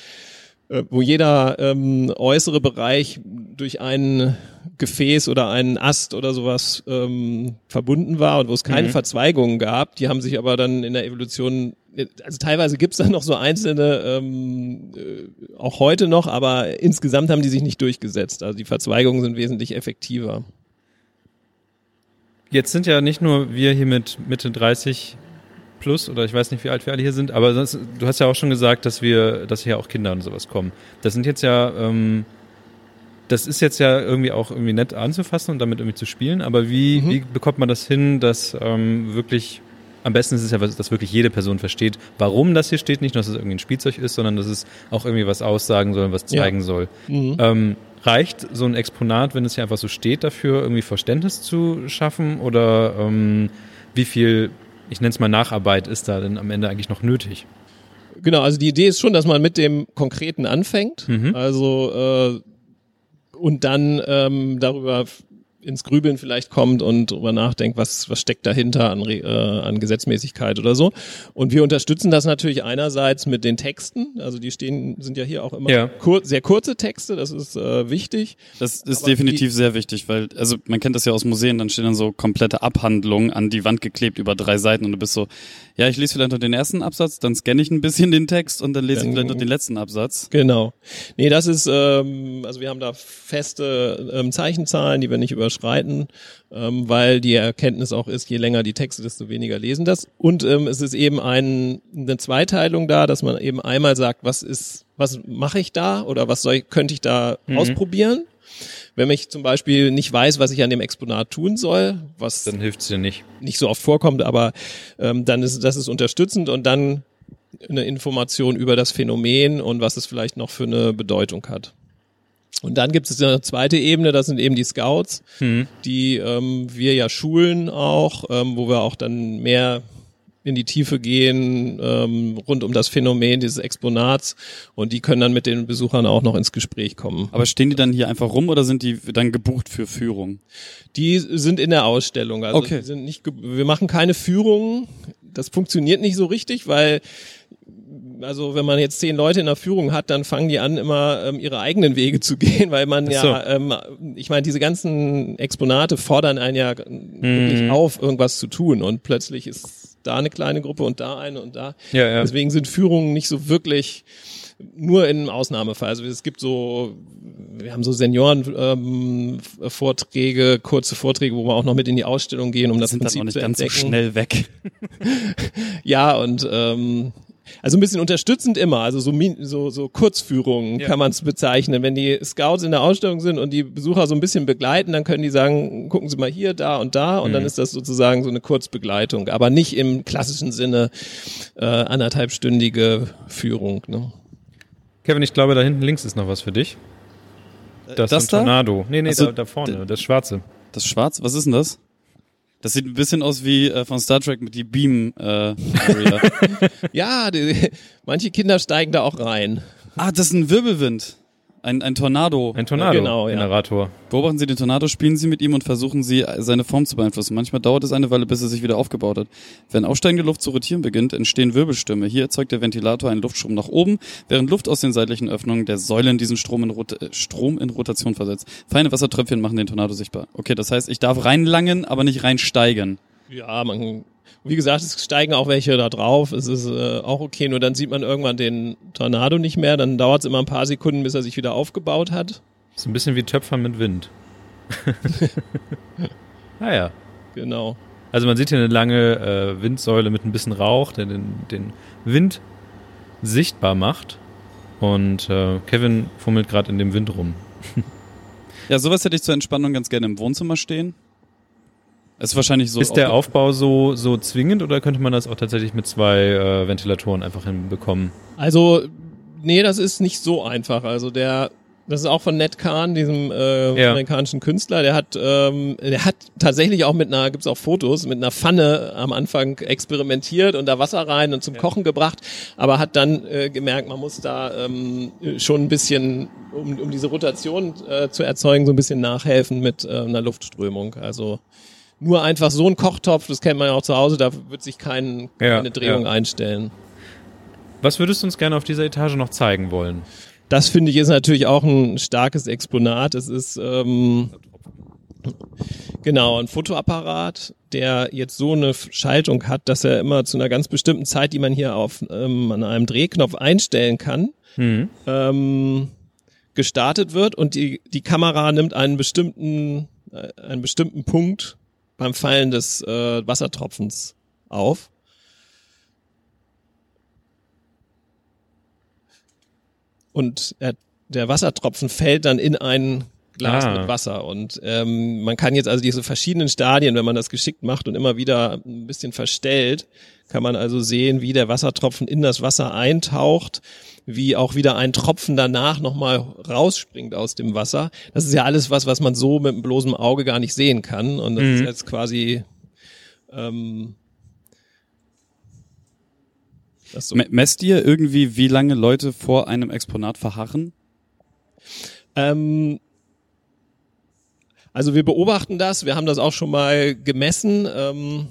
wo jeder ähm, äußere Bereich durch ein Gefäß oder einen Ast oder sowas ähm, verbunden war und wo es keine mhm. Verzweigungen gab. Die haben sich aber dann in der Evolution, also teilweise gibt's dann noch so einzelne, ähm, äh, auch heute noch, aber insgesamt haben die sich nicht durchgesetzt. Also die Verzweigungen sind wesentlich effektiver. Jetzt sind ja nicht nur wir hier mit Mitte 30 plus oder ich weiß nicht, wie alt wir alle hier sind, aber das, du hast ja auch schon gesagt, dass wir, dass hier auch Kinder und sowas kommen. Das sind jetzt ja, ähm, das ist jetzt ja irgendwie auch irgendwie nett anzufassen und damit irgendwie zu spielen, aber wie, mhm. wie bekommt man das hin, dass ähm, wirklich am besten ist es ja, dass wirklich jede Person versteht, warum das hier steht. Nicht nur, dass es irgendwie ein Spielzeug ist, sondern dass es auch irgendwie was aussagen soll, was zeigen ja. soll. Mhm. Ähm, reicht so ein Exponat, wenn es hier einfach so steht, dafür irgendwie Verständnis zu schaffen? Oder ähm, wie viel ich nenne es mal Nacharbeit, ist da denn am Ende eigentlich noch nötig? Genau, also die Idee ist schon, dass man mit dem Konkreten anfängt. Mhm. Also äh, und dann ähm, darüber ins Grübeln vielleicht kommt und darüber nachdenkt, was, was steckt dahinter an, äh, an Gesetzmäßigkeit oder so. Und wir unterstützen das natürlich einerseits mit den Texten, also die stehen, sind ja hier auch immer ja. kur sehr kurze Texte, das ist äh, wichtig. Das ist Aber definitiv sehr wichtig, weil, also man kennt das ja aus Museen, dann stehen dann so komplette Abhandlungen an die Wand geklebt über drei Seiten und du bist so, ja, ich lese vielleicht noch den ersten Absatz, dann scanne ich ein bisschen den Text und dann lese dann, ich vielleicht noch den letzten Absatz. Genau. Nee, das ist, ähm, also wir haben da feste ähm, Zeichenzahlen, die wir nicht überschreiten überschreiten, ähm, weil die Erkenntnis auch ist, je länger die Texte, desto weniger lesen das. Und ähm, es ist eben ein, eine Zweiteilung da, dass man eben einmal sagt, was ist, was mache ich da oder was soll könnte ich da mhm. ausprobieren? Wenn ich zum Beispiel nicht weiß, was ich an dem Exponat tun soll, was dann hilft's dir nicht. Nicht so oft vorkommt, aber ähm, dann ist das ist unterstützend und dann eine Information über das Phänomen und was es vielleicht noch für eine Bedeutung hat. Und dann gibt es eine zweite Ebene, das sind eben die Scouts, mhm. die ähm, wir ja schulen auch, ähm, wo wir auch dann mehr in die Tiefe gehen ähm, rund um das Phänomen dieses Exponats und die können dann mit den Besuchern auch noch ins Gespräch kommen. Aber stehen die dann hier einfach rum oder sind die dann gebucht für Führung? Die sind in der Ausstellung. Also okay. sind nicht, wir machen keine Führungen. Das funktioniert nicht so richtig, weil also wenn man jetzt zehn Leute in der Führung hat, dann fangen die an, immer ähm, ihre eigenen Wege zu gehen, weil man so. ja, ähm, ich meine, diese ganzen Exponate fordern einen ja mhm. wirklich auf, irgendwas zu tun und plötzlich ist da eine kleine Gruppe und da eine und da. Ja, ja. Deswegen sind Führungen nicht so wirklich nur in einem Ausnahmefall. Also es gibt so, wir haben so Senioren-Vorträge, ähm, kurze Vorträge, wo wir auch noch mit in die Ausstellung gehen, um das, das Prinzip zu entdecken. Ganz so schnell weg. ja, und ähm, also ein bisschen unterstützend immer, also so, so, so Kurzführungen ja. kann man es bezeichnen. Wenn die Scouts in der Ausstellung sind und die Besucher so ein bisschen begleiten, dann können die sagen, gucken Sie mal hier, da und da und mhm. dann ist das sozusagen so eine Kurzbegleitung, aber nicht im klassischen Sinne äh, anderthalbstündige Führung. Ne? Kevin, ich glaube, da hinten links ist noch was für dich. Äh, das, das ist ein Tornado. Nee, nee, also, da, da vorne, das schwarze. Das schwarze? Was ist denn das? Das sieht ein bisschen aus wie äh, von Star Trek mit die Beam äh, ja, die, manche Kinder steigen da auch rein. Ah, das ist ein Wirbelwind. Ein, ein Tornado. Ein Tornado-Generator. Genau, ja. Beobachten Sie den Tornado, spielen Sie mit ihm und versuchen Sie, seine Form zu beeinflussen. Manchmal dauert es eine Weile, bis er sich wieder aufgebaut hat. Wenn aufsteigende Luft zu rotieren beginnt, entstehen Wirbelstürme. Hier erzeugt der Ventilator einen Luftstrom nach oben, während Luft aus den seitlichen Öffnungen der Säulen diesen Strom in, Rot äh, Strom in Rotation versetzt. Feine Wassertröpfchen machen den Tornado sichtbar. Okay, das heißt, ich darf reinlangen, aber nicht reinsteigen. Ja, man wie gesagt, es steigen auch welche da drauf. Es ist äh, auch okay, nur dann sieht man irgendwann den Tornado nicht mehr. Dann dauert es immer ein paar Sekunden, bis er sich wieder aufgebaut hat. Ist ein bisschen wie Töpfern mit Wind. naja. Ah genau. Also man sieht hier eine lange äh, Windsäule mit ein bisschen Rauch, der den, den Wind sichtbar macht. Und äh, Kevin fummelt gerade in dem Wind rum. ja, sowas hätte ich zur Entspannung ganz gerne im Wohnzimmer stehen. Ist wahrscheinlich so. Ist der Aufbau so, so zwingend oder könnte man das auch tatsächlich mit zwei äh, Ventilatoren einfach hinbekommen? Also, nee, das ist nicht so einfach. Also der, das ist auch von Ned Kahn, diesem äh, ja. amerikanischen Künstler. Der hat, ähm, der hat tatsächlich auch mit einer, gibt's auch Fotos, mit einer Pfanne am Anfang experimentiert und da Wasser rein und zum ja. Kochen gebracht, aber hat dann äh, gemerkt, man muss da ähm, schon ein bisschen, um, um diese Rotation äh, zu erzeugen, so ein bisschen nachhelfen mit äh, einer Luftströmung. Also nur einfach so ein Kochtopf, das kennt man ja auch zu Hause, da wird sich kein, ja, keine Drehung ja. einstellen. Was würdest du uns gerne auf dieser Etage noch zeigen wollen? Das finde ich ist natürlich auch ein starkes Exponat. Es ist ähm, genau ein Fotoapparat, der jetzt so eine Schaltung hat, dass er immer zu einer ganz bestimmten Zeit, die man hier auf ähm, an einem Drehknopf einstellen kann, mhm. ähm, gestartet wird und die die Kamera nimmt einen bestimmten äh, einen bestimmten Punkt beim Fallen des äh, Wassertropfens auf. Und er, der Wassertropfen fällt dann in ein Glas ah. mit Wasser. Und ähm, man kann jetzt also diese verschiedenen Stadien, wenn man das geschickt macht und immer wieder ein bisschen verstellt, kann man also sehen, wie der Wassertropfen in das Wasser eintaucht, wie auch wieder ein Tropfen danach nochmal rausspringt aus dem Wasser. Das ist ja alles was, was man so mit dem bloßen Auge gar nicht sehen kann. Und das mhm. ist jetzt quasi ähm, so. Messt ihr irgendwie, wie lange Leute vor einem Exponat verharren? Ähm, also wir beobachten das, wir haben das auch schon mal gemessen. Ähm,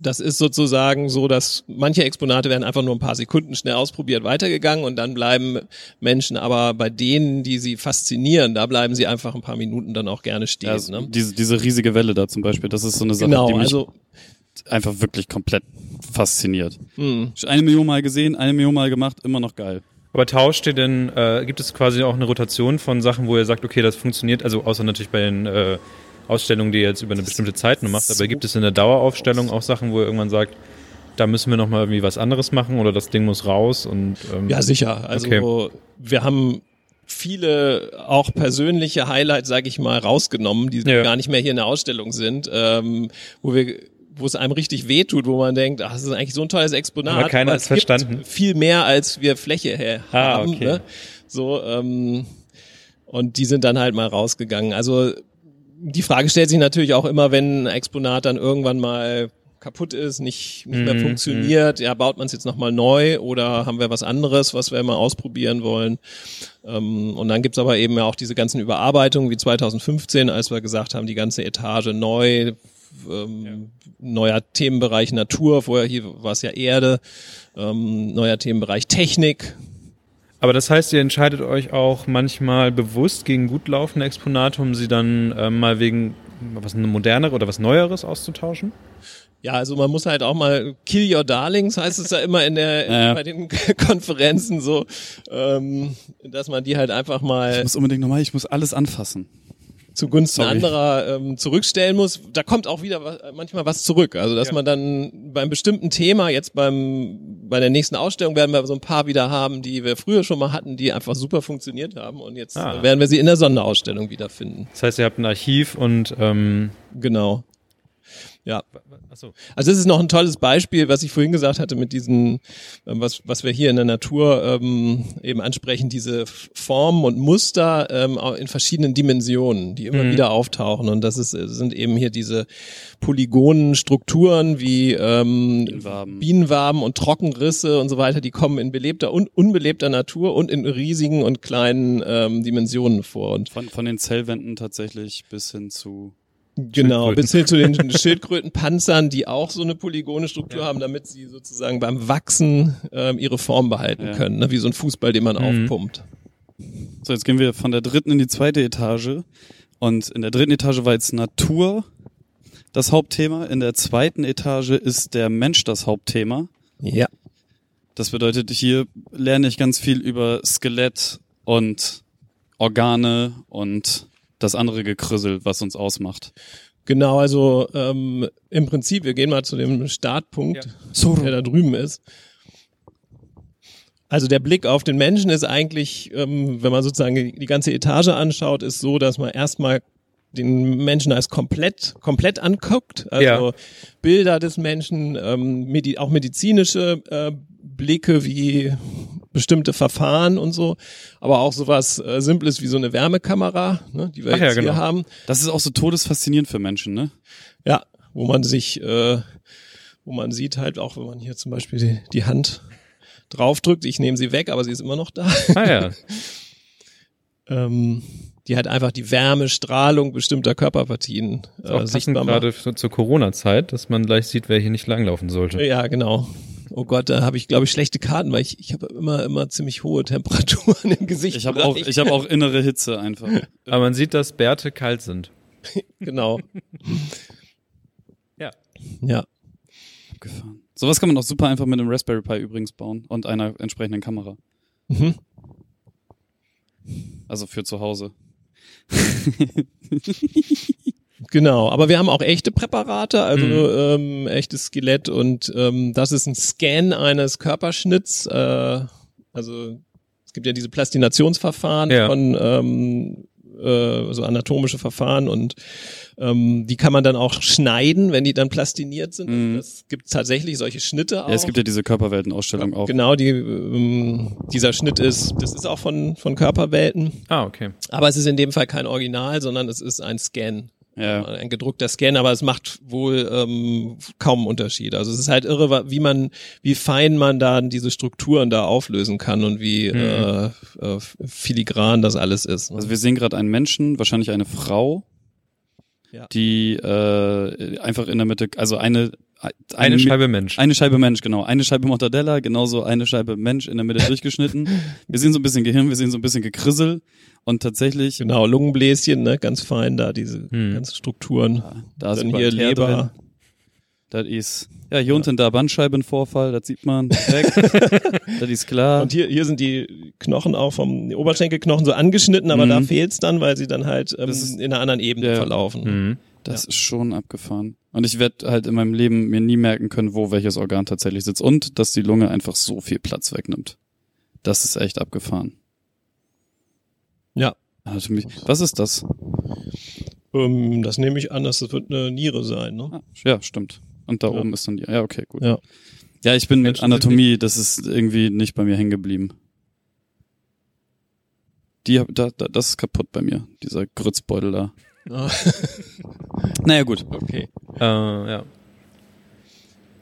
das ist sozusagen so, dass manche Exponate werden einfach nur ein paar Sekunden schnell ausprobiert weitergegangen und dann bleiben Menschen aber bei denen, die sie faszinieren, da bleiben sie einfach ein paar Minuten dann auch gerne stehen. Also ne? diese, diese riesige Welle da zum Beispiel, das ist so eine Sache, genau, die mich also, einfach wirklich komplett fasziniert. Mhm. Eine Million Mal gesehen, eine Million Mal gemacht, immer noch geil. Aber tauscht ihr denn, äh, gibt es quasi auch eine Rotation von Sachen, wo ihr sagt, okay, das funktioniert, also außer natürlich bei den äh, Ausstellungen, die ihr jetzt über eine bestimmte Zeit nur macht, aber gibt es in der Daueraufstellung auch Sachen, wo ihr irgendwann sagt, da müssen wir nochmal irgendwie was anderes machen oder das Ding muss raus und ähm, Ja, sicher. Also okay. wir haben viele auch persönliche Highlights, sage ich mal, rausgenommen, die ja. gar nicht mehr hier in der Ausstellung sind, ähm, wo wir wo es einem richtig wehtut, wo man denkt, ach, das ist eigentlich so ein tolles Exponat. Aber keiner hat verstanden. Viel mehr, als wir Fläche her ah, haben. Okay. Ne? So, ähm, und die sind dann halt mal rausgegangen. Also die Frage stellt sich natürlich auch immer, wenn ein Exponat dann irgendwann mal kaputt ist, nicht, nicht mehr mm, funktioniert, mm. ja, baut man es jetzt nochmal neu oder haben wir was anderes, was wir mal ausprobieren wollen? Ähm, und dann gibt's aber eben ja auch diese ganzen Überarbeitungen wie 2015, als wir gesagt haben, die ganze Etage neu, ähm, ja. neuer Themenbereich Natur, vorher hier war es ja Erde, ähm, neuer Themenbereich Technik. Aber das heißt, ihr entscheidet euch auch manchmal bewusst gegen gut laufende Exponate, um sie dann ähm, mal wegen was modernere oder was Neueres auszutauschen? Ja, also man muss halt auch mal kill your darlings, heißt es ja immer in der ja. bei den Konferenzen so, ähm, dass man die halt einfach mal. Ich muss unbedingt nochmal, ich muss alles anfassen zugunsten Sorry. anderer ähm, zurückstellen muss, da kommt auch wieder was, manchmal was zurück. Also dass ja. man dann beim bestimmten Thema, jetzt beim bei der nächsten Ausstellung werden wir so ein paar wieder haben, die wir früher schon mal hatten, die einfach super funktioniert haben und jetzt ah. werden wir sie in der Sonderausstellung wiederfinden. Das heißt, ihr habt ein Archiv und ähm genau. Ja. Achso. Also das ist noch ein tolles Beispiel, was ich vorhin gesagt hatte mit diesen, ähm, was, was wir hier in der Natur ähm, eben ansprechen, diese Formen und Muster ähm, in verschiedenen Dimensionen, die immer mhm. wieder auftauchen. Und das ist, sind eben hier diese polygonen Strukturen wie ähm, Bienenwaben. Bienenwaben und Trockenrisse und so weiter, die kommen in belebter und unbelebter Natur und in riesigen und kleinen ähm, Dimensionen vor. Und von, von den Zellwänden tatsächlich bis hin zu Genau, bis hin zu den Schildkrötenpanzern, die auch so eine polygone Struktur ja. haben, damit sie sozusagen beim Wachsen ähm, ihre Form behalten ja. können, ne? wie so ein Fußball, den man mhm. aufpumpt. So, jetzt gehen wir von der dritten in die zweite Etage. Und in der dritten Etage war jetzt Natur das Hauptthema. In der zweiten Etage ist der Mensch das Hauptthema. Ja. Das bedeutet, hier lerne ich ganz viel über Skelett und Organe und das andere Gekrüssel, was uns ausmacht. Genau, also ähm, im Prinzip, wir gehen mal zu dem Startpunkt, ja. der da drüben ist. Also der Blick auf den Menschen ist eigentlich, ähm, wenn man sozusagen die ganze Etage anschaut, ist so, dass man erstmal den Menschen als komplett komplett anguckt, also ja. Bilder des Menschen, ähm, medi auch medizinische äh, Blicke wie bestimmte Verfahren und so, aber auch sowas äh, Simples wie so eine Wärmekamera, ne, die wir Ach jetzt ja, genau. hier haben. Das ist auch so todesfaszinierend für Menschen, ne? Ja, wo man sich, äh, wo man sieht halt auch, wenn man hier zum Beispiel die, die Hand draufdrückt, ich nehme sie weg, aber sie ist immer noch da. Ah ja. ähm, die halt einfach die Wärme, Strahlung bestimmter Körperpartien äh, sichtbar macht. Gerade zur Corona-Zeit, dass man gleich sieht, wer hier nicht langlaufen sollte. Ja, genau. Oh Gott, da habe ich glaube ich schlechte Karten, weil ich ich habe immer immer ziemlich hohe Temperaturen im Gesicht. Ich habe auch ich habe auch innere Hitze einfach. Aber man sieht, dass Bärte kalt sind. genau. ja. Ja. Abgefahren. Sowas kann man auch super einfach mit einem Raspberry Pi übrigens bauen und einer entsprechenden Kamera. Mhm. Also für zu Hause. Genau, aber wir haben auch echte Präparate, also mhm. ähm, echtes Skelett und ähm, das ist ein Scan eines Körperschnitts. Äh, also es gibt ja diese Plastinationsverfahren ja. von ähm, äh, so anatomische Verfahren und ähm, die kann man dann auch schneiden, wenn die dann plastiniert sind. Mhm. Es gibt tatsächlich solche Schnitte auch. Ja, es gibt ja diese Körperweltenausstellung auch. Genau, die, ähm, dieser Schnitt ist, das ist auch von, von Körperwelten. Ah, okay. Aber es ist in dem Fall kein Original, sondern es ist ein Scan. Ja. Ein gedruckter Scan, aber es macht wohl ähm, kaum Unterschied. Also es ist halt irre, wie man, wie fein man da diese Strukturen da auflösen kann und wie mhm. äh, äh, filigran das alles ist. Ne? Also wir sehen gerade einen Menschen, wahrscheinlich eine Frau, ja. die äh, einfach in der Mitte, also eine eine, eine Scheibe Mensch. Eine Scheibe Mensch, genau. Eine Scheibe Mortadella, genauso eine Scheibe Mensch in der Mitte durchgeschnitten. Wir sehen so ein bisschen Gehirn, wir sehen so ein bisschen Gekrissel und tatsächlich. Genau, Lungenbläschen, ne, ganz fein da, diese hm. ganzen Strukturen. Ja, da ist hier Leber. Drin. Das ist, ja, hier unten da Bandscheibenvorfall, das sieht man direkt. das ist klar. Und hier, hier sind die Knochen auch vom Oberschenkelknochen so angeschnitten, aber Mhm. da fehlt's dann, weil sie dann halt ähm, ist- in einer anderen Ebene Ja. verlaufen. Mhm. Das ist schon abgefahren. Und ich werde halt in meinem Leben mir nie merken können, wo welches Organ tatsächlich sitzt. Und dass die Lunge einfach so viel Platz wegnimmt. Das ist echt abgefahren. Ja. Anatomie. Was ist das? Ähm, das nehme ich an, dass das wird eine Niere sein, ne? Ah, ja, stimmt. Und da Ja. oben ist dann die. Ja, okay, gut. Ja. Ja, ich bin mit Anatomie, das ist irgendwie nicht bei mir hängen geblieben. Die, da, da, das ist kaputt bei mir, dieser Grützbeutel da. Ah, Naja, gut. okay. Äh, ja.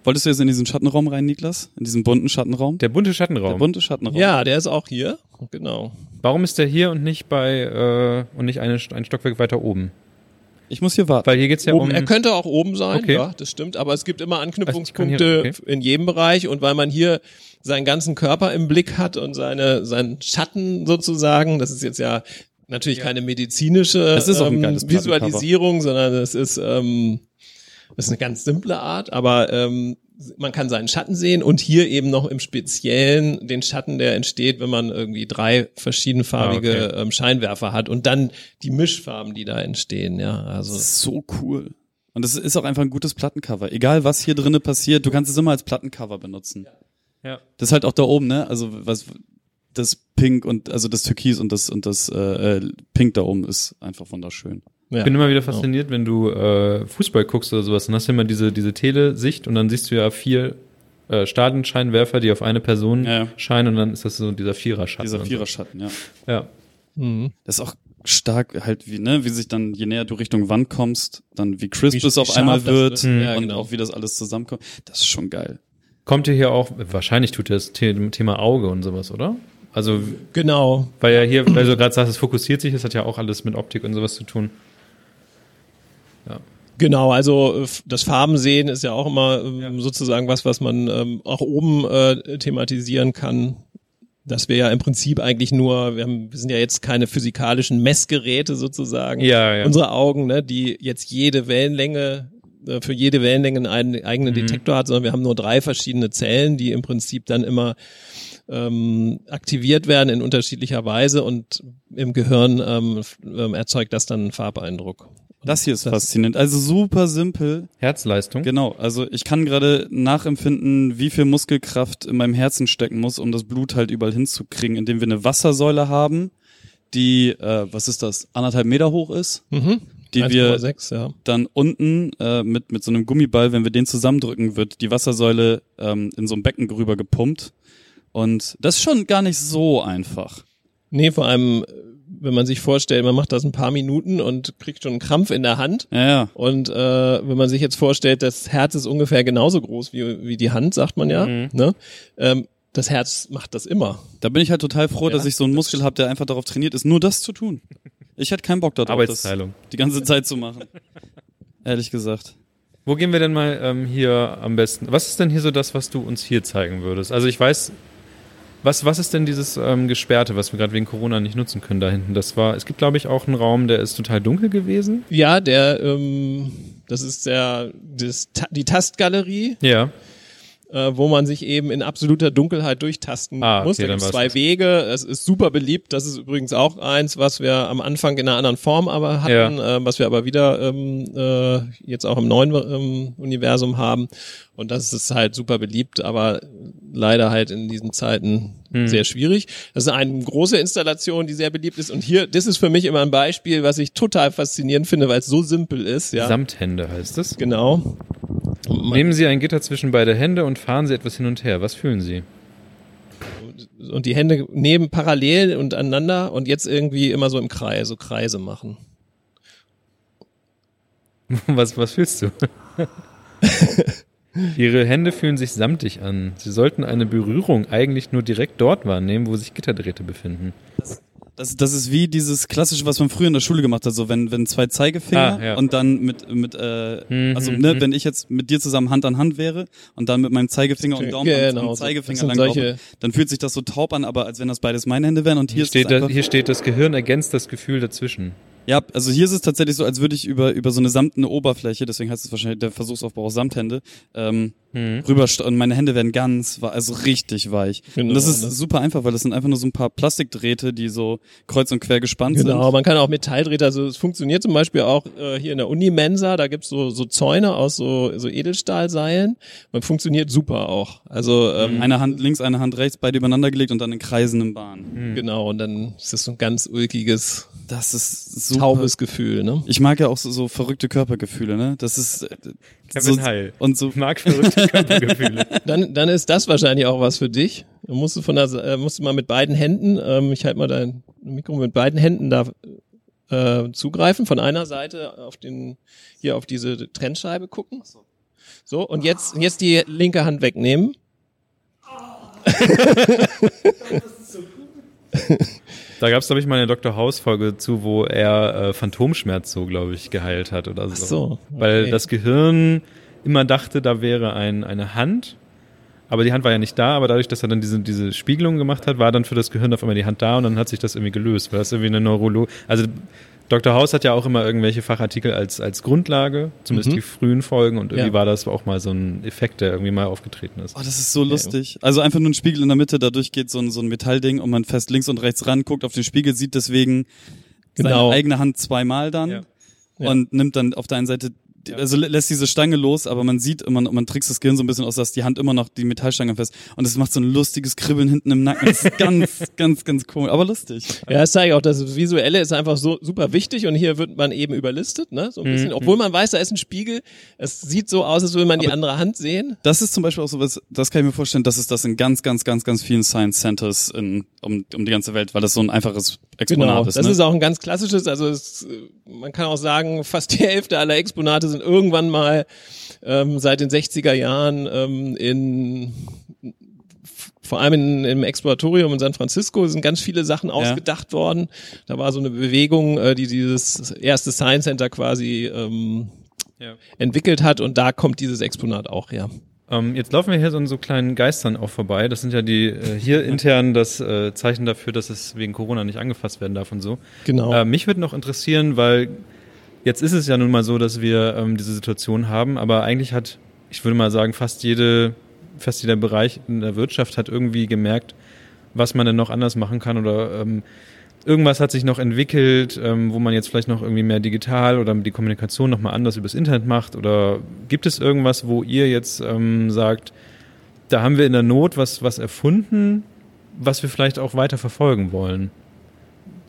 Wolltest du jetzt in diesen Schattenraum rein, Niklas? In diesen bunten Schattenraum? Der bunte Schattenraum. Der bunte Schattenraum. Ja, der ist auch hier. Genau. Warum ist der hier und nicht bei äh, und nicht eine, ein Stockwerk weiter oben? Ich muss hier warten. Weil hier geht's ja oben, um. er könnte auch oben sein, Okay. ja, das stimmt, aber es gibt immer Also Anknüpfungspunkte hier- in jedem Bereich und weil man hier seinen ganzen Körper im Blick hat und seine seinen Schatten sozusagen, das ist jetzt ja natürlich keine medizinische ähm. Visualisierung, sondern es ist ähm, das ist eine ganz simple Art, aber ähm, man kann seinen Schatten sehen und hier eben noch im Speziellen den Schatten, der entsteht, wenn man irgendwie drei verschiedenfarbige Ah, ähm, Scheinwerfer hat und dann die Mischfarben, die da entstehen, ja, also Das ist so cool. Und das ist auch einfach ein gutes Plattencover. Egal was hier drinnen passiert, du kannst es immer als Plattencover benutzen. ja. Das ist halt auch da oben, ne? Also was das Pink und also das Türkis und das und das äh, äh, Pink da oben ist einfach wunderschön. Ja. Ich bin immer wieder fasziniert, wenn du äh, Fußball guckst oder sowas, dann hast du immer diese, diese Telesicht und dann siehst du ja vier äh, Stadionscheinwerfer, die auf eine Person Ja, ja. scheinen und dann ist das so dieser Viererschatten. Dieser Viererschatten, ja. So. Ja. Mhm. Das ist auch stark halt wie ne, wie sich dann je näher du Richtung Wand kommst, dann wie crisp Wie- es auf einmal wird wird. Mhm. Ja, und genau. auch wie das alles zusammenkommt. Das ist schon geil. Kommt ihr hier auch, wahrscheinlich tut ihr das The Thema Auge und sowas, oder? Also, Genau. weil ja hier, weil du gerade sagst, es fokussiert sich, das hat ja auch alles mit Optik und sowas zu tun. Genau, also äh, das Farbensehen ist ja auch immer ähm, sozusagen was, was man ähm, auch oben äh, thematisieren kann. Dass wir ja im Prinzip eigentlich nur, wir, haben, wir sind ja jetzt keine physikalischen Messgeräte sozusagen. Ja, ja. Unsere Augen, ne, die jetzt jede Wellenlänge, äh, für jede Wellenlänge einen eigenen Mhm. Detektor hat, sondern wir haben nur drei verschiedene Zellen, die im Prinzip dann immer ähm, aktiviert werden in unterschiedlicher Weise und im Gehirn ähm, ähm, erzeugt das dann einen Farbeindruck. Das hier ist faszinierend. Also super simpel. Herzleistung. Genau, also ich kann gerade nachempfinden, wie viel Muskelkraft in meinem Herzen stecken muss, um das Blut halt überall hinzukriegen, indem wir eine Wassersäule haben, die, äh, was ist das, anderthalb Meter hoch ist, Mhm. die wir 1,6, ja. dann unten äh, mit, mit so einem Gummiball, wenn wir den zusammendrücken, wird die Wassersäule ähm, in so ein Becken rüber gepumpt. Und das ist schon gar nicht so einfach. Nee, vor allem, wenn man sich vorstellt, man macht das ein paar Minuten und kriegt schon einen Krampf in der Hand. Ja, ja. Und äh, wenn man sich jetzt vorstellt, das Herz ist ungefähr genauso groß wie, wie die Hand, sagt man ja. Mhm. Ne? Ähm, das Herz macht das immer. Da bin ich halt total froh, Ja, dass ich so einen Muskel habe, der einfach darauf trainiert ist, nur das zu tun. Ich hätte keinen Bock darauf, das Arbeitsteilung. die ganze Zeit zu machen. Ehrlich gesagt. Wo gehen wir denn mal ähm, hier am besten? Was ist denn hier so das, was du uns hier zeigen würdest? Also ich weiß, was, was ist denn dieses ähm, Gesperrte, was wir gerade wegen Corona nicht nutzen können da hinten? Das war, es gibt glaube ich auch einen Raum, der ist total dunkel gewesen. Ja, der, ähm, das ist der, das, die Tastgalerie, Ja. Äh, wo man sich eben in absoluter Dunkelheit durchtasten Ah, okay, muss. Da gibt zwei. Wege. Es ist super beliebt. Das ist übrigens auch eins, was wir am Anfang in einer anderen Form aber hatten, äh, was wir aber wieder ähm, äh, jetzt auch im neuen ähm, Universum haben. Und das ist halt super beliebt, aber leider halt in diesen Zeiten Hm. sehr schwierig. Das ist eine große Installation, die sehr beliebt ist. Und hier, das ist für mich immer ein Beispiel, was ich total faszinierend finde, weil es so simpel ist. Ja, Samthände heißt es. genau. Nehmen Sie ein Gitter zwischen beide Hände und fahren Sie etwas hin und her. Was fühlen Sie? und die Hände neben parallel und aneinander und jetzt irgendwie immer so im Kreis, so Kreise machen. Was, was fühlst du? Ihre Hände fühlen sich samtig an. Sie sollten eine Berührung eigentlich nur direkt dort wahrnehmen, wo sich Gitterdrähte befinden. Das, das ist wie dieses klassische, was man früher in der Schule gemacht hat, so wenn, wenn zwei Zeigefinger Ah, ja. und dann mit, mit äh, Mhm, also ne, mhm. wenn ich jetzt mit dir zusammen Hand an Hand wäre und dann mit meinem Zeigefinger und Daumen Genau, am so. Zeigefinger Das lang solche- dann fühlt sich das so taub an, aber als wenn das beides meine Hände wären und hier, Hier steht, einfach, hier steht, das Gehirn ergänzt das Gefühl dazwischen. Ja, also hier ist es tatsächlich so, als würde ich über, über so eine samtene Oberfläche, deswegen heißt es wahrscheinlich der Versuchsaufbau aus Samthände, ähm, mhm. rüber und meine Hände werden ganz, also richtig weich. Genau, und das ist das super einfach, weil das sind einfach nur so ein paar Plastikdrähte, die so kreuz und quer gespannt genau, sind. Genau, man kann auch Metalldrähte, also es funktioniert zum Beispiel auch äh, hier in der Unimensa, da gibt's so, so Zäune aus so, so Edelstahlseilen. Man funktioniert super auch. Also ähm, eine Hand links, eine Hand rechts, beide übereinander gelegt und dann in kreisenden Bahnen. Mhm. Genau, und dann ist das so ein ganz ulkiges das ist super. taubes Gefühl, ne? Ich mag ja auch so, so verrückte Körpergefühle, ne? Das ist äh, Kevin so, Heil. Und so ich mag verrückte Körpergefühle. dann, dann ist das wahrscheinlich auch was für dich. Du musst du von der, äh, musst du mal mit beiden Händen, ähm, ich halte mal dein Mikro mit beiden Händen da äh, zugreifen. Von einer Seite auf den, hier auf diese Trennscheibe gucken. So, und jetzt, jetzt die linke Hand wegnehmen. das ist so. Da gab es, glaube ich, mal eine Dr. House-Folge zu, wo er äh, Phantomschmerz so, glaube ich, geheilt hat oder so. Ach so. Okay. Weil das Gehirn immer dachte, da wäre ein, eine Hand, aber die Hand war ja nicht da, aber dadurch, dass er dann diese, diese Spiegelung gemacht hat, war dann für das Gehirn auf einmal die Hand da und dann hat sich das irgendwie gelöst, weil das irgendwie eine Neurologie, also Dr. House hat ja auch immer irgendwelche Fachartikel als, als Grundlage, zumindest mhm. die frühen Folgen und irgendwie ja. war das auch mal so ein Effekt, der irgendwie mal aufgetreten ist. Oh, das ist so lustig. Also einfach nur ein Spiegel in der Mitte, dadurch geht so ein, so ein Metallding und man fest links und rechts ran, guckt auf den Spiegel, sieht deswegen genau. seine eigene Hand zweimal dann ja. und nimmt dann auf der einen Seite also lässt diese Stange los, aber man sieht immer, man trickst das Gehirn so ein bisschen aus, dass die Hand immer noch die Metallstange fest und es macht so ein lustiges Kribbeln hinten im Nacken. Das ist ganz, ganz, ganz cool, aber lustig. Ja, es zeigt auch, das Visuelle ist einfach so super wichtig und hier wird man eben überlistet, ne, so ein bisschen, mhm. obwohl man weiß, da ist ein Spiegel. Es sieht so aus, als würde man aber die andere Hand sehen. Das ist zum Beispiel auch so was, das kann ich mir vorstellen, dass es das in ganz, ganz, ganz, ganz vielen Science Centers in, um, um die ganze Welt, weil das so ein einfaches Exponat genau, ist. Das ne? ist auch ein ganz klassisches, also es, man kann auch sagen, fast die Hälfte aller Exponate sind irgendwann mal ähm, seit den 60er Jahren ähm, in vor allem in, im Exploratorium in San Francisco sind ganz viele Sachen ausgedacht ja. worden. Da war so eine Bewegung, äh, die dieses erste Science Center quasi ähm, ja. entwickelt hat und da kommt dieses Exponat auch her. Ähm, jetzt laufen wir hier so an so kleinen Geistern auch vorbei. Das sind ja die äh, hier intern das äh, Zeichen dafür, dass es wegen Corona nicht angefasst werden darf und so. Genau. Äh, mich würde noch interessieren, weil jetzt ist es ja nun mal so, dass wir ähm, diese Situation haben, aber eigentlich hat, ich würde mal sagen, fast jede, fast jeder Bereich in der Wirtschaft hat irgendwie gemerkt, was man denn noch anders machen kann oder ähm, irgendwas hat sich noch entwickelt, ähm, wo man jetzt vielleicht noch irgendwie mehr digital oder die Kommunikation nochmal anders übers Internet macht? Oder gibt es irgendwas, wo ihr jetzt ähm, sagt, da haben wir in der Not was, was erfunden, was wir vielleicht auch weiter verfolgen wollen?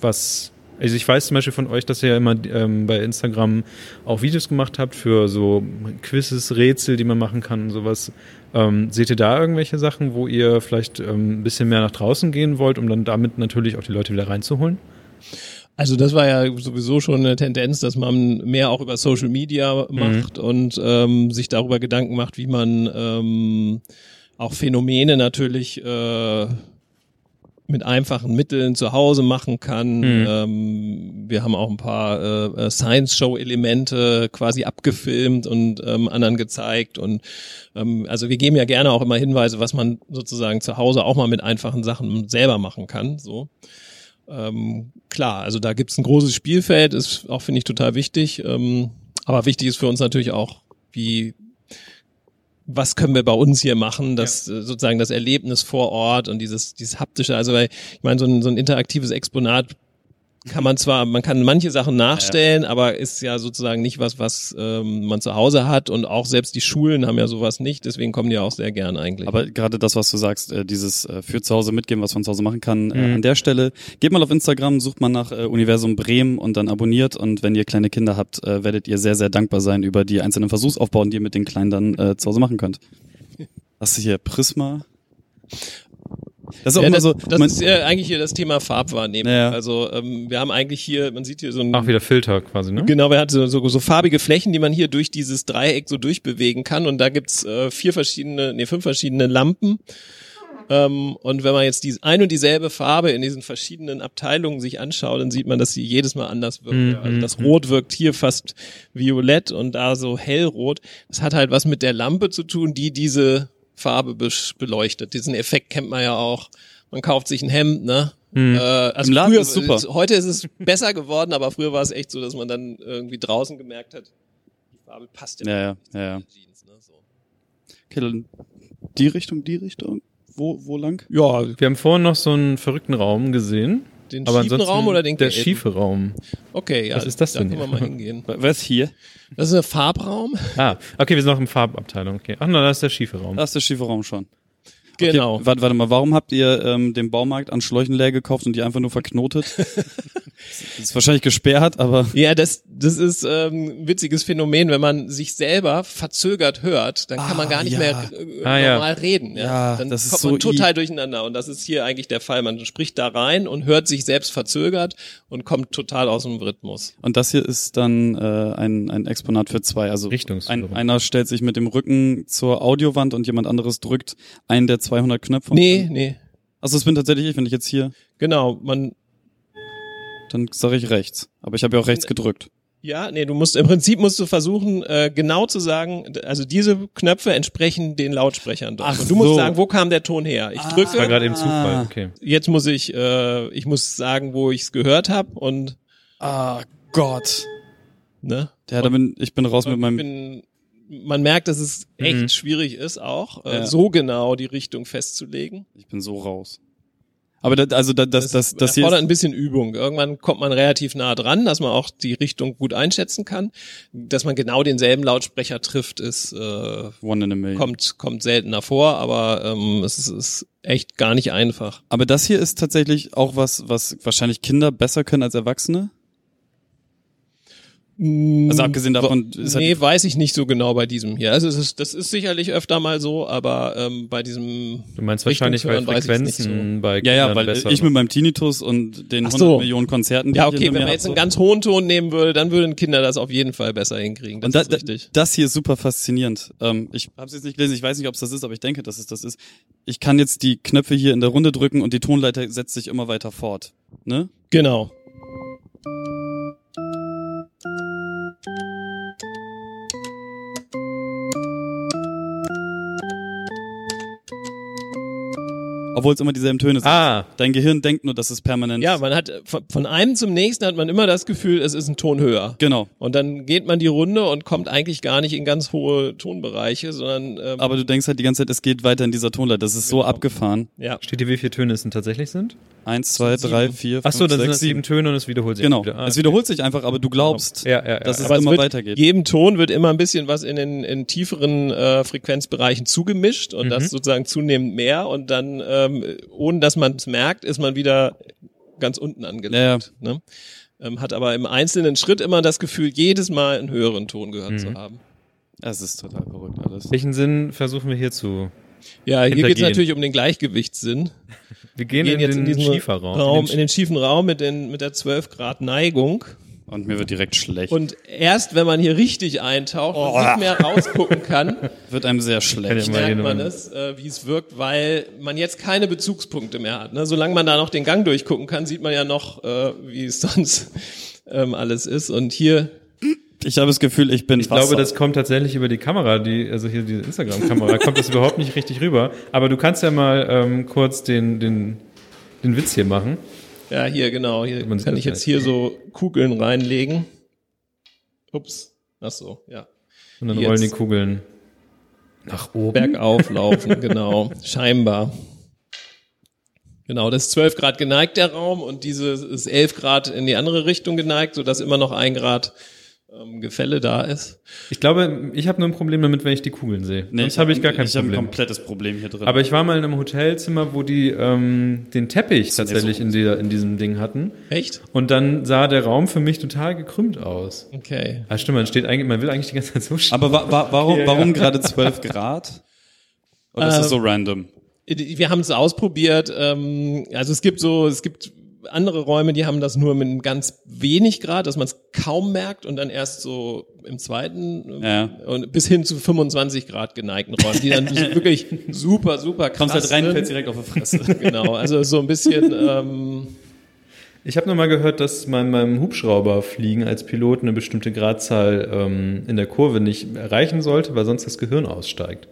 Was, also ich weiß zum Beispiel von euch, dass ihr ja immer ähm, bei Instagram auch Videos gemacht habt für so Quizzes, Rätsel, die man machen kann und sowas. Ähm, seht ihr da irgendwelche Sachen, wo ihr vielleicht ähm, ein bisschen mehr nach draußen gehen wollt, um dann damit natürlich auch die Leute wieder reinzuholen? Also das war ja sowieso schon eine Tendenz, dass man mehr auch über Social Media macht mhm. und ähm, sich darüber Gedanken macht, wie man ähm, auch Phänomene natürlich äh, mit einfachen Mitteln zu Hause machen kann. Mhm. Ähm, wir haben auch ein paar äh, äh, Science-Show-Elemente quasi abgefilmt und ähm, anderen gezeigt. Und ähm, also wir geben ja gerne auch immer Hinweise, was man sozusagen zu Hause auch mal mit einfachen Sachen selber machen kann. So. Ähm, klar, also da gibt's ein großes Spielfeld, ist auch, finde ich, total wichtig. Ähm, aber wichtig ist für uns natürlich auch, wie was können wir bei uns hier machen, das ja. Äh, sozusagen das Erlebnis vor Ort und dieses dieses haptische, also weil ich meine so ein, so ein interaktives Exponat kann man zwar, man kann manche Sachen nachstellen, ja. aber ist ja sozusagen nicht was, was ähm, man zu Hause hat und auch selbst die Schulen haben ja sowas nicht, deswegen kommen die auch sehr gern eigentlich. Aber gerade das, was du sagst, äh, dieses äh, für zu Hause mitgeben, was man zu Hause machen kann, äh, mhm. an der Stelle, geht mal auf Instagram, sucht mal nach äh, Universum Bremen und dann abonniert und wenn ihr kleine Kinder habt, äh, werdet ihr sehr, sehr dankbar sein über die einzelnen Versuchsaufbauten, die ihr mit den Kleinen dann äh, zu Hause machen könnt. Hast du hier Prisma? Das ist auch ja, immer so. Das ist ja eigentlich hier das Thema Farbwahrnehmung. Ja. Also ähm, wir haben eigentlich hier, man sieht hier so ein. Ach, wieder Filter quasi, ne? Genau, wir hatten so, so, so farbige Flächen, die man hier durch dieses Dreieck so durchbewegen kann. Und da gibt's äh, vier verschiedene, nee, fünf verschiedene Lampen. Ähm, und wenn man jetzt die ein und dieselbe Farbe in diesen verschiedenen Abteilungen sich anschaut, dann sieht man, dass sie jedes Mal anders wirkt. Mhm. Also das Rot wirkt hier fast violett und da so hellrot. Das hat halt was mit der Lampe zu tun, die diese Farbe beleuchtet. Diesen Effekt kennt man ja auch. Man kauft sich ein Hemd, ne? Hm. Äh, also Im Laden früher, ist super. Heute ist es besser geworden, aber früher war es echt so, dass man dann irgendwie draußen gemerkt hat, die Farbe passt ja, ja, ja, ja. Jeans. Ne? So. Okay, dann die Richtung, die Richtung. Wo, wo lang? Ja, wir haben vorhin noch so einen verrückten Raum gesehen. Den aber schiefen Raum oder den Der schiefe Raum. Okay, ja. Was ist das da denn? können wir mal hingehen. Was hier? Das ist ein Farbraum. Ah, okay, wir sind noch im Farbabteilung. Okay. Ach, na, da ist der schiefe Raum. Da ist der schiefe Raum schon. Genau. Okay, warte, warte mal, warum habt ihr ähm, den Baumarkt an Schläuchen leer gekauft und die einfach nur verknotet? das ist wahrscheinlich gesperrt, aber. Ja, das, das ist ähm, ein witziges Phänomen. Wenn man sich selber verzögert hört, dann kann Ah, man gar nicht ja. mehr äh, Ah, ja. normal reden. Ja, Ja, dann das ist kommt so man total durcheinander. Und das ist hier eigentlich der Fall. Man spricht da rein und hört sich selbst verzögert und kommt total aus dem Rhythmus. Und das hier ist dann äh, ein, ein Exponat für zwei. Also ein, einer stellt sich mit dem Rücken zur Audiowand und jemand anderes drückt einen der 200 Knöpfe. Nee, nee. Also das bin tatsächlich ich, wenn ich jetzt hier, Genau, man dann sage ich rechts. Aber ich habe ja auch rechts gedrückt. Ja, nee, du musst im Prinzip musst du versuchen, äh, genau zu sagen, also diese Knöpfe entsprechen den Lautsprechern dort. Ach Und du musst so. sagen, wo kam der Ton her? Ich Das war drücke, gerade im Zufall. Okay. jetzt muss ich, äh, ich muss sagen, wo ich es gehört habe und Ah Gott. ne. Ja, da bin, ich bin raus mit meinem. bin, man merkt, dass es echt Mhm. schwierig ist, auch äh, Ja. so genau die Richtung festzulegen. Ich bin so raus. Aber da, also da, das, das, das hier erfordert ist, ein bisschen Übung. Irgendwann kommt man relativ nah dran, dass man auch die Richtung gut einschätzen kann. Dass man genau denselben Lautsprecher trifft, ist äh, One in a Million. kommt kommt seltener vor, aber ähm, es ist, ist echt gar nicht einfach. Aber das hier ist tatsächlich auch was, was wahrscheinlich Kinder besser können als Erwachsene. Also abgesehen davon ist halt nee, weiß ich nicht so genau bei diesem hier. Also es ist, das ist sicherlich öfter mal so, aber ähm, bei diesem Du meinst wahrscheinlich, nicht Frequenzen bei Ja, ja, Kindern weil besser ich mit meinem Tinnitus und den Ach 100 so. Millionen Konzerten, die Ja, okay, wenn man jetzt einen so. ganz hohen Ton nehmen würde, dann würden Kinder das auf jeden Fall besser hinkriegen. Das und da, ist richtig. das hier ist super faszinierend. Ähm, ich habe es jetzt nicht gelesen, ich weiß nicht, ob es das ist, aber ich denke, dass es das ist. Ich kann jetzt die Knöpfe hier in der Runde drücken und die Tonleiter setzt sich immer weiter fort. Ne? Genau. Thank you. Obwohl es immer dieselben Töne sind. Ah, Dein Gehirn denkt nur, dass es permanent. Ja, man hat von von einem zum nächsten hat man immer das Gefühl, es ist ein Ton höher. Genau. Und dann geht man die Runde und kommt eigentlich gar nicht in ganz hohe Tonbereiche, sondern ähm, Aber du denkst halt die ganze Zeit, es geht weiter in dieser Tonleiter. Das ist so Genau. abgefahren. ja. steht hier, wie viele Töne es denn tatsächlich sind? Eins, zwei, drei, vier, Ach so, fünf, das sind sechs, das sieben Töne und es wiederholt sich Genau. wieder. Ah, es wiederholt sich einfach, aber du glaubst, Ja, ja, ja. dass es Aber es immer wird, weitergeht. jedem Ton wird immer ein bisschen was in den in tieferen äh, Frequenzbereichen zugemischt und Mhm. das sozusagen zunehmend mehr und dann ähm, ohne dass man es merkt, ist man wieder ganz unten angelangt. Ne? Ähm, hat aber im einzelnen Schritt immer das Gefühl, jedes Mal einen höheren Ton gehört Mhm. zu haben. Es ist total verrückt alles. Welchen Sinn versuchen wir hier zu? Ja, hier geht es natürlich um den Gleichgewichtssinn. Wir gehen, Wir gehen in jetzt in den diesen Schieferraum. Raum, in in den schiefen Raum mit, den, mit der 12 Grad Neigung. Und mir wird direkt schlecht. Und erst wenn man hier richtig eintaucht und nicht mehr rausgucken kann, wird einem sehr schlecht. Merkt man es, äh, wie es wirkt, weil man jetzt keine Bezugspunkte mehr hat. Ne? Solange man da noch den Gang durchgucken kann, sieht man ja noch, äh, wie es sonst ähm, alles ist. Und hier, Ich habe das Gefühl, ich bin Ich glaube, das kommt tatsächlich über die Kamera, die, also hier diese Instagram-Kamera, kommt das überhaupt nicht richtig rüber. Aber du kannst ja mal ähm, kurz den, den, den Witz hier machen. Ja hier genau, hier kann das ich jetzt hier so Kugeln reinlegen. Ups, ach so, ja. Und dann Jetzt. rollen die Kugeln nach oben. Bergauf laufen, genau, scheinbar. Genau, das ist 12 Grad geneigt, der Raum, und diese ist 11 Grad in die andere Richtung geneigt, sodass immer noch ein Grad ähm, Gefälle da ist. Ich glaube, ich habe nur ein Problem damit, wenn ich die Kugeln sehe. Nee, Sonst habe ich gar kein Ich habe ein Problem. komplettes Problem hier drin. Aber ich war mal in einem Hotelzimmer, wo die ähm, den Teppich tatsächlich so- in, dieser, in diesem Ding hatten. Echt? Und dann sah der Raum für mich total gekrümmt aus. Okay. Ah, stimmt, man steht eigentlich, man will eigentlich die ganze Zeit so stehen. Aber wa wa warum, Ja, ja. warum gerade 12 Grad? Oder ist das Ähm, so random? Wir haben es ausprobiert. Ähm, also es gibt so, es gibt andere Räume, die haben das nur mit einem ganz wenig Grad, dass man es kaum merkt und dann erst so im zweiten Ja. und bis hin zu 25 Grad geneigten Räumen, die dann wirklich super, super krass Kommst halt rein, fällst direkt auf die Fresse. Genau, also so ein bisschen, ähm, Ich habe nur mal gehört, dass man beim Hubschrauberfliegen als Pilot eine bestimmte Gradzahl ähm, in der Kurve nicht erreichen sollte, weil sonst das Gehirn aussteigt.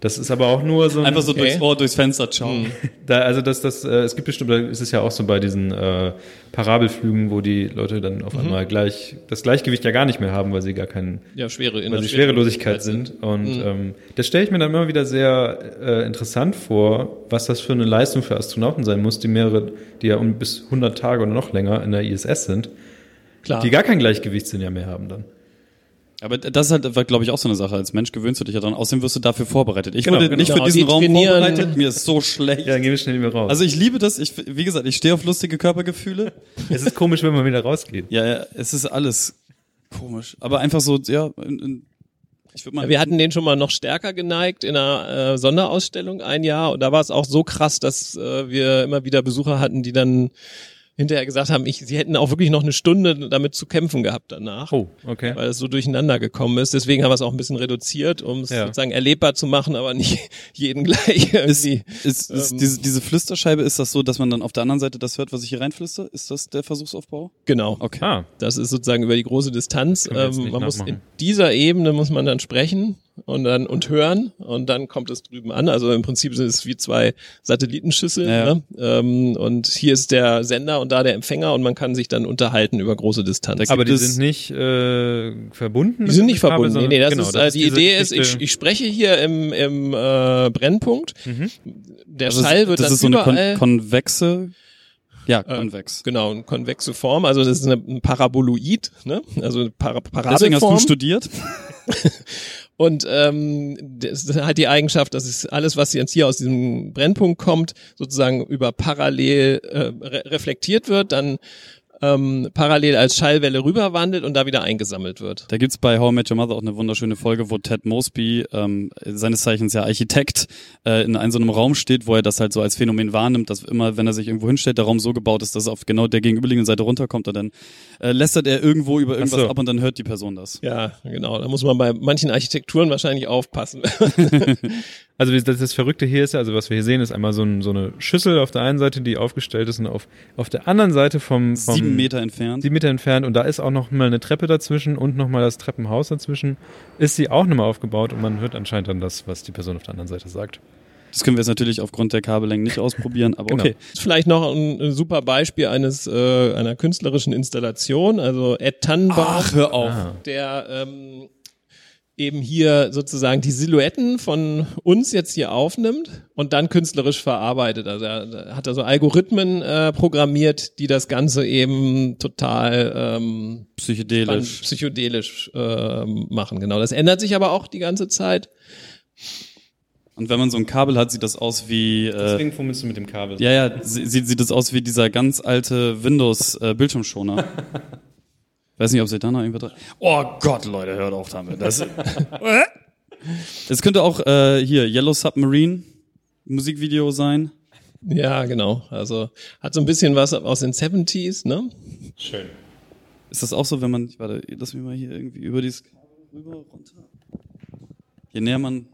Das ist aber auch nur so ein, einfach so okay. durchs Ohr, durchs Fenster schauen. Mhm. Da, also das, das, äh, es gibt bestimmt, ist es ja auch so bei diesen äh, Parabelflügen, wo die Leute dann auf mhm. einmal gleich das Gleichgewicht ja gar nicht mehr haben, weil sie gar keinen, ja, schwere, weil sie Schwerelosigkeit sind. Und mhm. ähm, das stelle ich mir dann immer wieder sehr äh, interessant vor, was das für eine Leistung für Astronauten sein muss, die mehrere, die ja um bis 100 Tage oder noch länger in der ISS sind, Klar. die gar kein Gleichgewichtssinn ja mehr haben dann. Aber das ist halt, glaube ich, auch so eine Sache. Als Mensch gewöhnst du dich ja dran. Außerdem wirst du dafür vorbereitet. Ich genau, wurde genau. nicht für diesen Raum vorbereitet. Mir ist so schlecht. Ja, dann gehen wir schnell wieder raus. Also ich liebe das. Ich, wie gesagt, ich stehe auf lustige Körpergefühle. es ist komisch, wenn man wieder rausgeht. Ja, ja, es ist alles komisch. Aber einfach so, ja, in, in, ich würd mal wir hatten den schon mal noch stärker geneigt in einer äh, Sonderausstellung ein Jahr und da war es auch so krass, dass äh, wir immer wieder Besucher hatten, die dann hinterher gesagt haben, ich, sie hätten auch wirklich noch eine Stunde damit zu kämpfen gehabt danach. Oh, okay. Weil es so durcheinander gekommen ist. Deswegen haben wir es auch ein bisschen reduziert, um es ja. sozusagen erlebbar zu machen, aber nicht jeden gleich irgendwie. Ist, ist, ist ähm, diese, diese Flüsterscheibe, ist das so, dass man dann auf der anderen Seite das hört, was ich hier reinflüster? Ist das der Versuchsaufbau? Genau. Okay. Ah. Das ist sozusagen über die große Distanz. Ähm, man nachmachen. muss in dieser Ebene muss man dann sprechen und dann und hören und dann kommt es drüben an. Also im Prinzip sind es wie zwei Satellitenschüsseln. Ja. Ne? Ähm, und hier ist der Sender und da der Empfänger und man kann sich dann unterhalten über große Distanz. Aber die sind nicht äh, verbunden? Die sind nicht verbunden. Kabel, nee, nee, das genau, ist, das äh, die Idee ist, ich, ich spreche hier im, im äh, Brennpunkt. Mhm. Der also Schall wird das dann ist so überall, eine kon konvexe ja, äh, konvex. Äh, genau, eine konvexe Form. Also das ist eine, ein Paraboloid, ne? Also eine Parabelform. Deswegen hast du studiert. Und ähm, das hat die Eigenschaft, dass es alles, was jetzt hier aus diesem Brennpunkt kommt, sozusagen über parallel äh, re reflektiert wird, dann ähm, parallel als Schallwelle rüberwandelt und da wieder eingesammelt wird. Da gibt's bei How I Met Your Mother auch eine wunderschöne Folge, wo Ted Mosby, ähm, seines Zeichens ja Architekt, äh, in einem so einem Raum steht, wo er das halt so als Phänomen wahrnimmt, dass immer, wenn er sich irgendwo hinstellt, der Raum so gebaut ist, dass er auf genau der gegenüberliegenden Seite runterkommt und dann äh, lästert er irgendwo über irgendwas so. ab und dann hört die Person das. Ja, genau. Da muss man bei manchen Architekturen wahrscheinlich aufpassen. Also das, das Verrückte hier ist ja, also was wir hier sehen, ist einmal so, ein, so eine Schüssel auf der einen Seite, die aufgestellt ist und auf, auf der anderen Seite vom, vom sieben Meter entfernt. Sieben Meter entfernt und da ist auch noch mal eine Treppe dazwischen und noch mal das Treppenhaus dazwischen. Ist sie auch nochmal aufgebaut und man hört anscheinend dann das, was die Person auf der anderen Seite sagt. Das können wir jetzt natürlich aufgrund der Kabellängen nicht ausprobieren, aber genau. okay. Vielleicht noch ein, ein, super Beispiel eines äh, einer künstlerischen Installation, also Ed Tannenbaum, Ach, hör auf. der ähm, eben hier sozusagen die Silhouetten von uns jetzt hier aufnimmt und dann künstlerisch verarbeitet. Also er hat da so Algorithmen äh, programmiert, die das Ganze eben total ähm, psychedelisch, psychedelisch äh, machen. Genau. Das ändert sich aber auch die ganze Zeit. Und wenn man so ein Kabel hat, sieht das aus wie. Äh, Deswegen fummelst du mit dem Kabel. Ja, ja, sieht, sieht das aus wie dieser ganz alte Windows-Bildschirmschoner. Äh, Weiß nicht, ob sie da noch irgendwas drin. Oh Gott, Leute, hört auf damit. Das, es könnte auch äh, hier Yellow Submarine Musikvideo sein. Ja, genau. Also hat so ein bisschen was aus den 70s, ne? Schön. Ist das auch so, wenn man, warte, lass mich mal hier irgendwie über dieses rüber, runter. Je näher man.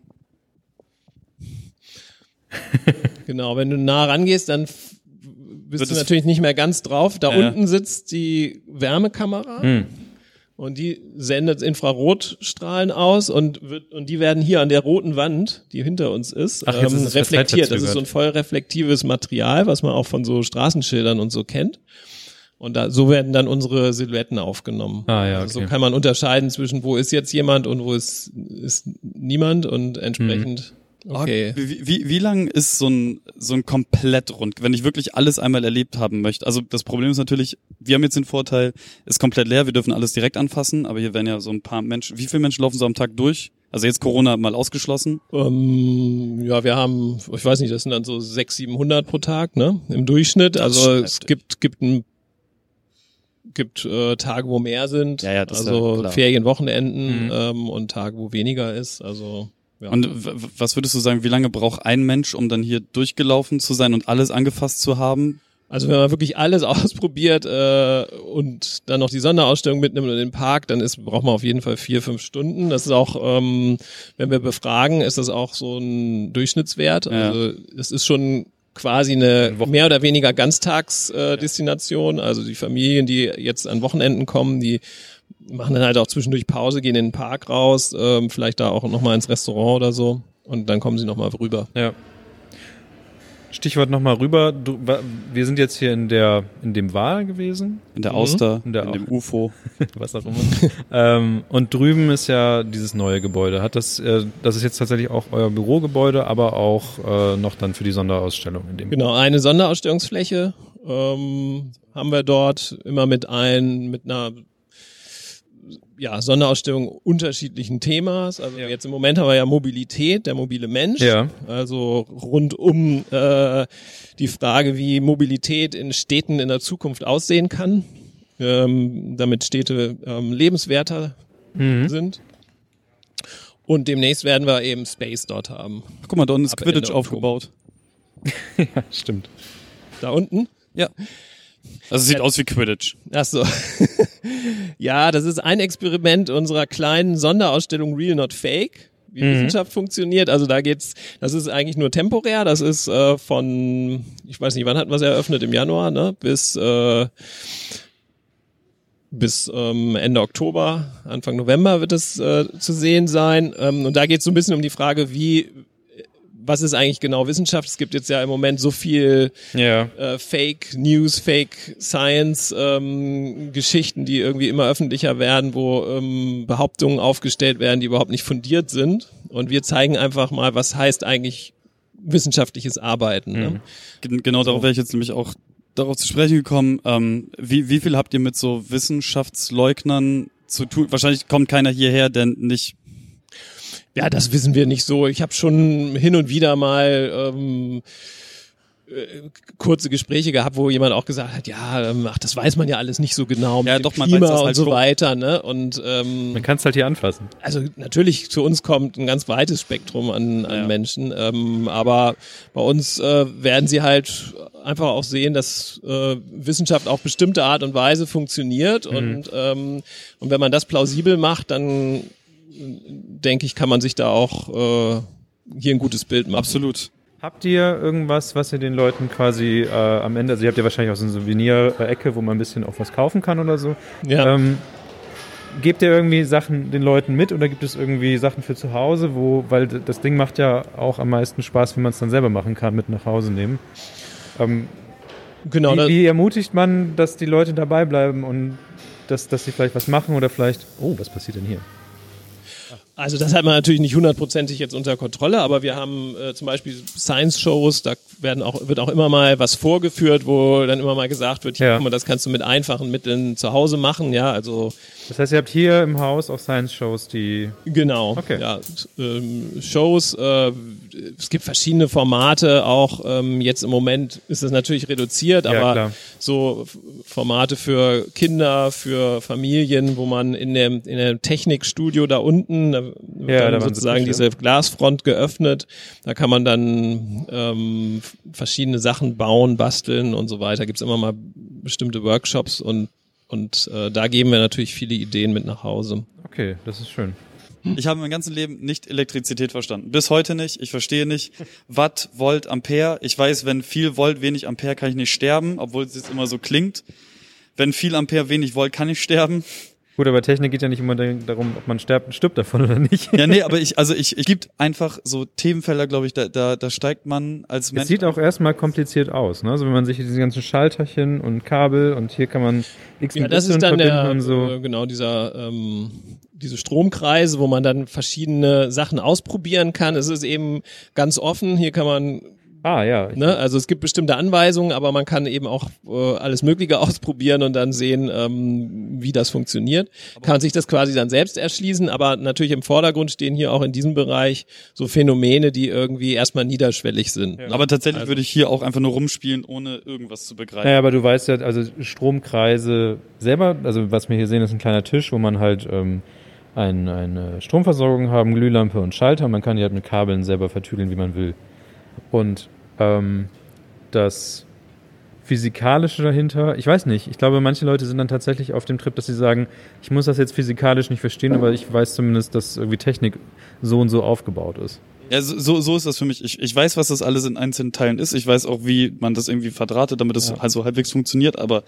genau, wenn du nah rangehst, dann bist du natürlich nicht mehr ganz drauf. Da ja. unten sitzt die Wärmekamera. Hm. Und die sendet Infrarotstrahlen aus und wird, und die werden hier an der roten Wand, die hinter uns ist, Ach, ähm, ist reflektiert. Das ist so ein voll reflektives Material, was man auch von so Straßenschildern und so kennt. Und da, so werden dann unsere Silhouetten aufgenommen. Ah, ja, okay. Also so kann man unterscheiden zwischen, wo ist jetzt jemand und wo ist, ist niemand und entsprechend mhm. Okay. Wie, wie, wie lang ist so ein, so ein Komplettrund, wenn ich wirklich alles einmal erlebt haben möchte? Also das Problem ist natürlich, wir haben jetzt den Vorteil, ist komplett leer, wir dürfen alles direkt anfassen, aber hier werden ja so ein paar Menschen, wie viele Menschen laufen so am Tag durch? Also jetzt Corona mal ausgeschlossen? Ähm, ja, wir haben, ich weiß nicht, das sind dann so 600, 700 pro Tag, ne? Im Durchschnitt. Also es gibt, gibt ein gibt äh, Tage, wo mehr sind, ja, ja, das also ja Ferienwochenenden mhm. ähm, und Tage, wo weniger ist. Also ja. Und was würdest du sagen, wie lange braucht ein Mensch, um dann hier durchgelaufen zu sein und alles angefasst zu haben? Also wenn man wirklich alles ausprobiert äh, und dann noch die Sonderausstellung mitnimmt und den Park, dann ist, braucht man auf jeden Fall vier, fünf Stunden. Das ist auch, ähm, wenn wir befragen, ist das auch so ein Durchschnittswert. Ja. Also es ist schon quasi eine mehr oder weniger Ganztagsdestination. Äh, also die Familien, die jetzt an Wochenenden kommen, die machen dann halt auch zwischendurch Pause, gehen in den Park raus, ähm, vielleicht da auch nochmal ins Restaurant oder so. und dann kommen sie nochmal rüber. Ja. Stichwort nochmal rüber. Du, wir sind jetzt hier in der in dem Wahl gewesen. In der Auster, in, der in dem UFO. was auch immer. ähm, und drüben ist ja dieses neue Gebäude. Hat das, äh, das ist jetzt tatsächlich auch euer Bürogebäude, aber auch äh, noch dann für die Sonderausstellung in dem Genau, eine Sonderausstellungsfläche ähm, haben wir dort immer mit ein, mit einer ja, Sonderausstellung unterschiedlichen Themas. Also ja. jetzt im Moment haben wir ja Mobilität, der mobile Mensch. Ja. Also rund um äh, die Frage, wie Mobilität in Städten in der Zukunft aussehen kann, ähm, damit Städte ähm, lebenswerter mhm. sind. Und demnächst werden wir eben Space dort haben. Guck mal, da unten ist Quidditch aufgebaut. ja, stimmt. Da unten? Ja. Also es sieht ja. aus wie Quidditch. Ach so. ja, das ist ein Experiment unserer kleinen Sonderausstellung Real Not Fake wie mhm. Wissenschaft funktioniert. Also da geht's, das ist eigentlich nur temporär. Das ist äh, von, ich weiß nicht, wann hatten wir es eröffnet? Im Januar, ne? Bis äh, bis ähm, Ende Oktober, Anfang November wird es äh, zu sehen sein. Ähm, und da geht es so ein bisschen um die Frage, wie was ist eigentlich genau Wissenschaft? Es gibt jetzt ja im Moment so viel ja. äh, Fake News, Fake Science ähm, Geschichten, die irgendwie immer öffentlicher werden, wo ähm, Behauptungen aufgestellt werden, die überhaupt nicht fundiert sind. Und wir zeigen einfach mal, was heißt eigentlich wissenschaftliches Arbeiten. Ne? Mhm. Genau so. darauf wäre ich jetzt nämlich auch darauf zu sprechen gekommen. Ähm, wie, wie viel habt ihr mit so Wissenschaftsleugnern zu tun? Wahrscheinlich kommt keiner hierher, der nicht ja, das wissen wir nicht so. Ich habe schon hin und wieder mal ähm, äh, kurze Gespräche gehabt, wo jemand auch gesagt hat, ja, ähm, ach, das weiß man ja alles nicht so genau mit ja, doch, Klima man weiß halt und so schon. weiter, ne? Und ähm, man kann es halt hier anfassen. Also natürlich zu uns kommt ein ganz weites Spektrum an, an ja. Menschen, ähm, aber bei uns äh, werden sie halt einfach auch sehen, dass äh, Wissenschaft auf bestimmte Art und Weise funktioniert mhm. und ähm, und wenn man das plausibel macht, dann denke ich, kann man sich da auch äh, hier ein gutes Bild machen. Absolut. Habt ihr irgendwas, was ihr den Leuten quasi äh, am Ende, also ihr habt ja wahrscheinlich auch so eine Souvenir-Ecke, wo man ein bisschen auch was kaufen kann oder so. Ja. Ähm, gebt ihr irgendwie Sachen den Leuten mit oder gibt es irgendwie Sachen für zu Hause, wo, weil das Ding macht ja auch am meisten Spaß, wenn man es dann selber machen kann, mit nach Hause nehmen. Ähm, genau. Wie, wie, ermutigt man, dass die Leute dabei bleiben und dass, dass sie vielleicht was machen oder vielleicht, oh, was passiert denn hier? Also das hat man natürlich nicht hundertprozentig jetzt unter Kontrolle, aber wir haben äh, zum Beispiel Science-Shows, da werden auch, wird auch immer mal was vorgeführt, wo dann immer mal gesagt wird, ja. guck mal, das kannst du mit einfachen Mitteln zu Hause machen, ja, also. Das heißt, ihr habt hier im Haus auch Science-Shows, die. Genau, okay. ja, ähm, Shows, äh, es gibt verschiedene Formate, auch ähm, jetzt im Moment ist es natürlich reduziert, ja, aber klar. so Formate für Kinder, für Familien, wo man in dem, in dem Technikstudio da unten, da wird ja, dann da sozusagen diese Glasfront geöffnet, da kann man dann ähm, verschiedene Sachen bauen, basteln und so weiter. Gibt es immer mal bestimmte Workshops und und äh, da geben wir natürlich viele Ideen mit nach Hause. Okay, das ist schön. Ich habe mein ganzes Leben nicht Elektrizität verstanden. Bis heute nicht. Ich verstehe nicht. Watt, Volt, Ampere. Ich weiß, wenn viel Volt, wenig Ampere kann ich nicht sterben, obwohl es jetzt immer so klingt. Wenn viel Ampere, wenig Volt kann ich sterben. Gut, aber Technik geht ja nicht immer darum, ob man stirbt, stirbt davon oder nicht. Ja, nee, aber ich, also ich, ich gibt einfach so Themenfelder, glaube ich, da, da, da steigt man als Mensch. Es sieht auch erstmal kompliziert aus, ne? Also wenn man sich diese ganzen Schalterchen und Kabel und hier kann man X ja, das ist dann der, und so. Äh, genau, dieser, ähm, diese Stromkreise, wo man dann verschiedene Sachen ausprobieren kann. Es ist eben ganz offen. Hier kann man Ah, ja. Ne? Also es gibt bestimmte Anweisungen, aber man kann eben auch äh, alles Mögliche ausprobieren und dann sehen, ähm, wie das funktioniert. Kann sich das quasi dann selbst erschließen, aber natürlich im Vordergrund stehen hier auch in diesem Bereich so Phänomene, die irgendwie erstmal niederschwellig sind. Ja. Ne? Aber tatsächlich also. würde ich hier auch einfach nur rumspielen, ohne irgendwas zu begreifen. Naja, aber du weißt ja, also Stromkreise selber, also was wir hier sehen, ist ein kleiner Tisch, wo man halt ähm, ein, eine Stromversorgung haben, Glühlampe und Schalter. Man kann die halt mit Kabeln selber vertüdeln, wie man will. Und ähm, das Physikalische dahinter, ich weiß nicht, ich glaube, manche Leute sind dann tatsächlich auf dem Trip, dass sie sagen, ich muss das jetzt physikalisch nicht verstehen, aber ich weiß zumindest, dass irgendwie Technik so und so aufgebaut ist. Ja, so, so ist das für mich. Ich, ich weiß, was das alles in einzelnen Teilen ist. Ich weiß auch, wie man das irgendwie verdrahtet, damit das ja. also halbwegs funktioniert, aber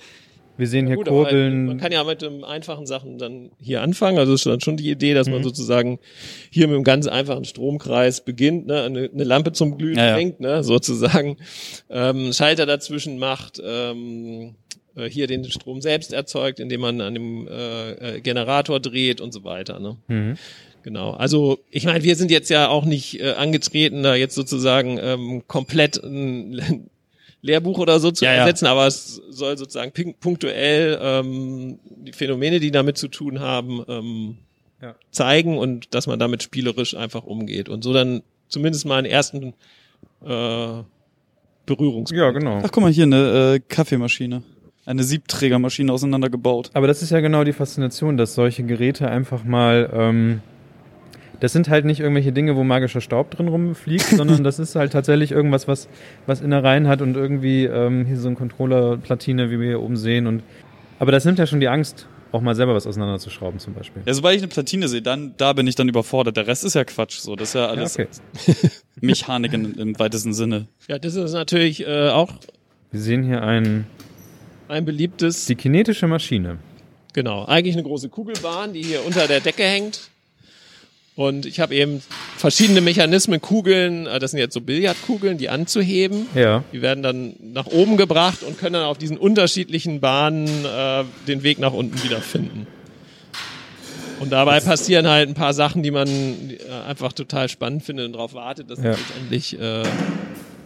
Wir sehen hier Gut, Kurbeln. Man kann ja mit den einfachen Sachen dann hier anfangen. Also ist dann schon die Idee, dass mhm. man sozusagen hier mit einem ganz einfachen Stromkreis beginnt, ne, eine, eine Lampe zum Glühen ja, bringt, ne, sozusagen, ähm, Schalter dazwischen macht, ähm, äh, hier den Strom selbst erzeugt, indem man an dem äh, äh, Generator dreht und so weiter. Ne? Mhm. Genau. Also ich meine, wir sind jetzt ja auch nicht äh, angetreten, da jetzt sozusagen ähm, komplett ein Lehrbuch oder so zu ja, ersetzen, ja. aber es soll sozusagen punktuell ähm, die Phänomene, die damit zu tun haben, ähm, ja. zeigen und dass man damit spielerisch einfach umgeht und so dann zumindest mal einen ersten äh, Berührungspunkt. Ja, genau. Ach, guck mal hier, eine äh, Kaffeemaschine. Eine Siebträgermaschine auseinandergebaut. Aber das ist ja genau die Faszination, dass solche Geräte einfach mal ähm, das sind halt nicht irgendwelche Dinge, wo magischer Staub drin rumfliegt, sondern das ist halt tatsächlich irgendwas, was, was Innereien hat und irgendwie ähm, hier so ein Controller-Platine, wie wir hier oben sehen. Und, aber das nimmt ja schon die Angst, auch mal selber was auseinanderzuschrauben zum Beispiel. Ja, sobald ich eine Platine sehe, dann da bin ich dann überfordert. Der Rest ist ja Quatsch. So, das ist ja alles ja, okay. Mechanik in, im weitesten Sinne. Ja, das ist natürlich äh, auch. Wir sehen hier ein ein beliebtes. Die kinetische Maschine. Genau, eigentlich eine große Kugelbahn, die hier unter der Decke hängt. Und ich habe eben verschiedene Mechanismen, Kugeln, äh, das sind jetzt so Billardkugeln, die anzuheben. Ja. Die werden dann nach oben gebracht und können dann auf diesen unterschiedlichen Bahnen äh, den Weg nach unten wiederfinden. Und dabei passieren halt ein paar Sachen, die man äh, einfach total spannend findet und darauf wartet, dass ja. das letztendlich äh,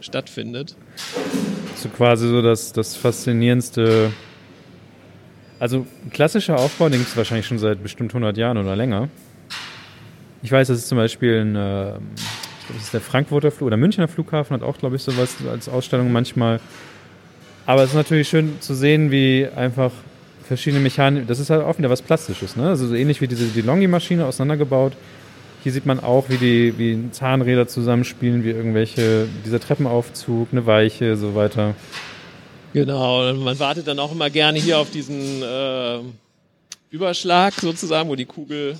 stattfindet. So quasi so das, das faszinierendste. Also klassischer Aufbau, den gibt es wahrscheinlich schon seit bestimmt 100 Jahren oder länger. Ich weiß, das ist zum Beispiel ein, äh, ich glaube, das ist der Frankfurter Flug oder Münchner Flughafen hat auch, glaube ich, sowas als Ausstellung manchmal. Aber es ist natürlich schön zu sehen, wie einfach verschiedene Mechaniken, das ist halt auch wieder was Plastisches, ne? Also so ähnlich wie diese die Longi-Maschine auseinandergebaut. Hier sieht man auch, wie die wie Zahnräder zusammenspielen, wie irgendwelche, dieser Treppenaufzug, eine Weiche, so weiter. Genau, man wartet dann auch immer gerne hier auf diesen äh, Überschlag sozusagen, wo die Kugel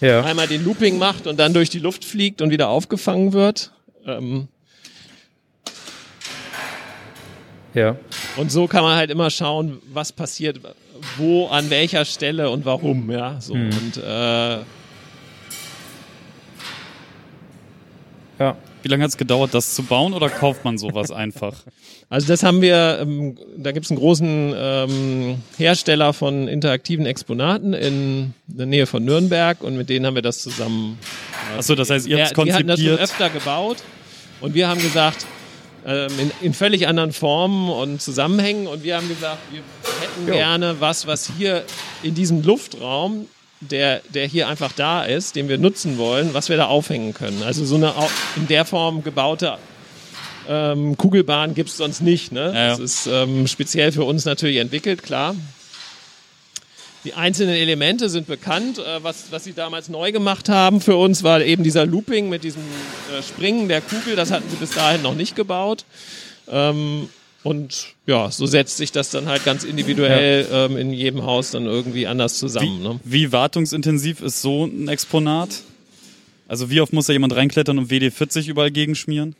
ja. einmal den Looping macht und dann durch die Luft fliegt und wieder aufgefangen wird. Ähm ja. Und so kann man halt immer schauen, was passiert, wo, an welcher Stelle und warum, ja. So. Hm. Und äh ja. Wie lange hat es gedauert, das zu bauen oder kauft man sowas einfach? Also das haben wir, ähm, da gibt es einen großen ähm, Hersteller von interaktiven Exponaten in der Nähe von Nürnberg und mit denen haben wir das zusammen. Äh, Achso, das heißt, ihr habt es konzipiert. Die hatten das schon öfter gebaut und wir haben gesagt, ähm, in, in, völlig anderen Formen und Zusammenhängen und wir haben gesagt, wir hätten jo. gerne was, was hier in diesem Luftraum der, der hier einfach da ist, den wir nutzen wollen, was wir da aufhängen können. Also so eine in der Form gebaute ähm, Kugelbahn gibt es sonst nicht. Ne? Ja, ja. Das ist ähm, speziell für uns natürlich entwickelt, klar. Die einzelnen Elemente sind bekannt. Äh, was, was sie damals neu gemacht haben für uns, war eben dieser Looping mit diesem äh, Springen der Kugel. Das hatten sie bis dahin noch nicht gebaut. Ähm, und ja, so setzt sich das dann halt ganz individuell ja. ähm, in jedem Haus dann irgendwie anders zusammen. Wie, ne? wie wartungsintensiv ist so ein Exponat? Also wie oft muss da jemand reinklettern und WD-40 überall gegenschmieren?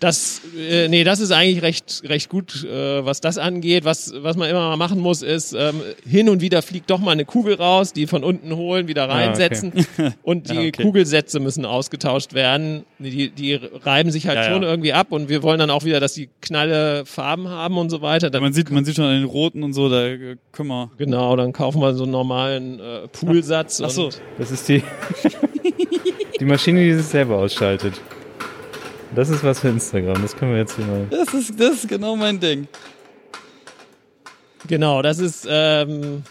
Das, äh, nee, das ist eigentlich recht, recht gut, äh, was das angeht. Was, was man immer mal machen muss, ist, ähm, hin und wieder fliegt doch mal eine Kugel raus, die von unten holen, wieder reinsetzen. Ja, okay. Und die ja, okay. Kugelsätze müssen ausgetauscht werden. Die, die reiben sich halt ja, schon irgendwie ab und wir wollen dann auch wieder, dass die knalle Farben haben und so weiter. Dann, man sieht, man sieht schon an den roten und so, da äh, können wir. Genau, dann kaufen wir so einen normalen äh, Poolsatz. Ach, ach so. Das ist die, die Maschine, die sich selber ausschaltet. Das ist was für Instagram, das können wir jetzt hier mal. Das ist, das ist genau mein Ding. Genau, das ist ähm,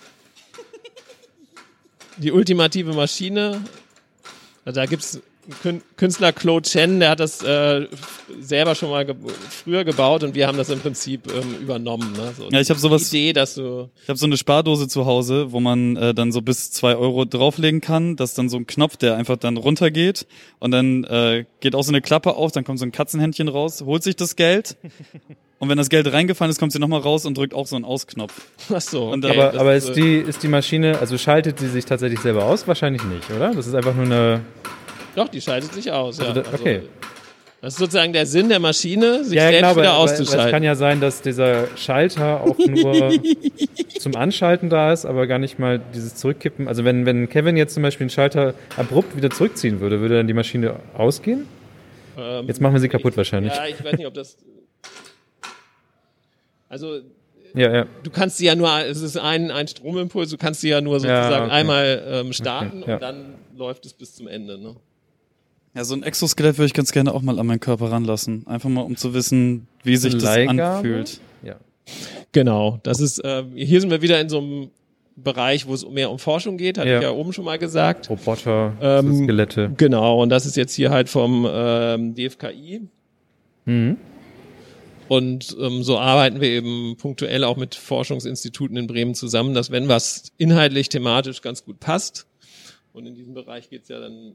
die ultimative Maschine. Da gibt's Künstler Claude Chen, der hat das äh, selber schon mal ge früher gebaut und wir haben das im Prinzip ähm, übernommen. Ne? So, ja, ich habe sowas. Idee, dass du. Ich habe so eine Spardose zu Hause, wo man äh, dann so bis zwei Euro drauflegen kann. Das ist dann so ein Knopf, der einfach dann runtergeht und dann äh, geht auch so eine Klappe auf, dann kommt so ein Katzenhändchen raus, holt sich das Geld. Und wenn das Geld reingefallen ist, kommt sie nochmal raus und drückt auch so einen Ausknopf. Ach so. Okay. aber aber ist, die, ist die Maschine, also schaltet sie sich tatsächlich selber aus? Wahrscheinlich nicht, oder? Das ist einfach nur eine doch, die schaltet sich aus. Also ja. Da, okay. Das ist sozusagen der Sinn der Maschine, sich ja, selbst genau, wieder aber, auszuschalten. Es kann ja sein, dass dieser Schalter auch nur zum Anschalten da ist, aber gar nicht mal dieses Zurückkippen. Also wenn, wenn Kevin jetzt zum Beispiel den Schalter abrupt wieder zurückziehen würde, würde dann die Maschine ausgehen? Ähm, Jetzt machen wir sie kaputt wahrscheinlich. Ja, ich weiß nicht, ob das. Also Ja, ja. du kannst sie ja nur, es ist ein, ein Stromimpuls, du kannst sie ja nur sozusagen Ja, okay. einmal ähm, starten Okay, und dann läuft es bis zum Ende. Ne? Ja, so ein Exoskelett würde ich ganz gerne auch mal an meinen Körper ranlassen. Einfach mal, um zu wissen, wie sich das Leihgabe? anfühlt. ja. Genau, das ist, äh, hier sind wir wieder in so einem Bereich, wo es mehr um Forschung geht, hatte Ja. ich ja oben schon mal gesagt. Roboter, Ähm, Skelette. Genau, und das ist jetzt hier halt vom ähm, DFKI. Mhm. Und ähm, so arbeiten wir eben punktuell auch mit Forschungsinstituten in Bremen zusammen, dass wenn was inhaltlich, thematisch ganz gut passt, und in diesem Bereich geht's ja dann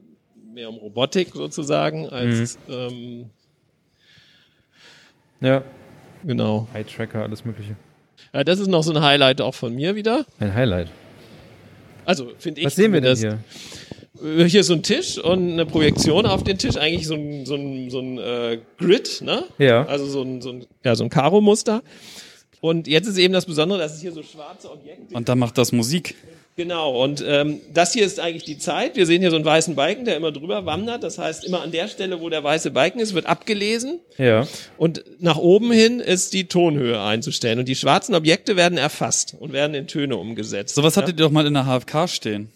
mehr um Robotik sozusagen, als ähm, Ja, genau. Eye-Tracker, alles mögliche. Ja, das ist noch so ein Highlight auch von mir wieder. Ein Highlight. Also finde ich. Was sehen wir denn hier? Hier ist so ein Tisch und eine Projektion auf den Tisch, eigentlich so ein, so ein, so ein äh, Grid, ne? Ja. Also so ein, so ein, ja, so ein Karo-Muster. Und jetzt ist eben das Besondere, dass es hier so schwarze Objekte Und dann macht das Musik. Genau, und ähm, das hier ist eigentlich die Zeit. Wir sehen hier so einen weißen Balken, der immer drüber wandert. Das heißt, immer an der Stelle, wo der weiße Balken ist, wird abgelesen. Ja. Und nach oben hin ist die Tonhöhe einzustellen. Und die schwarzen Objekte werden erfasst und werden in Töne umgesetzt. Sowas hattet ihr doch mal in der HFK stehen.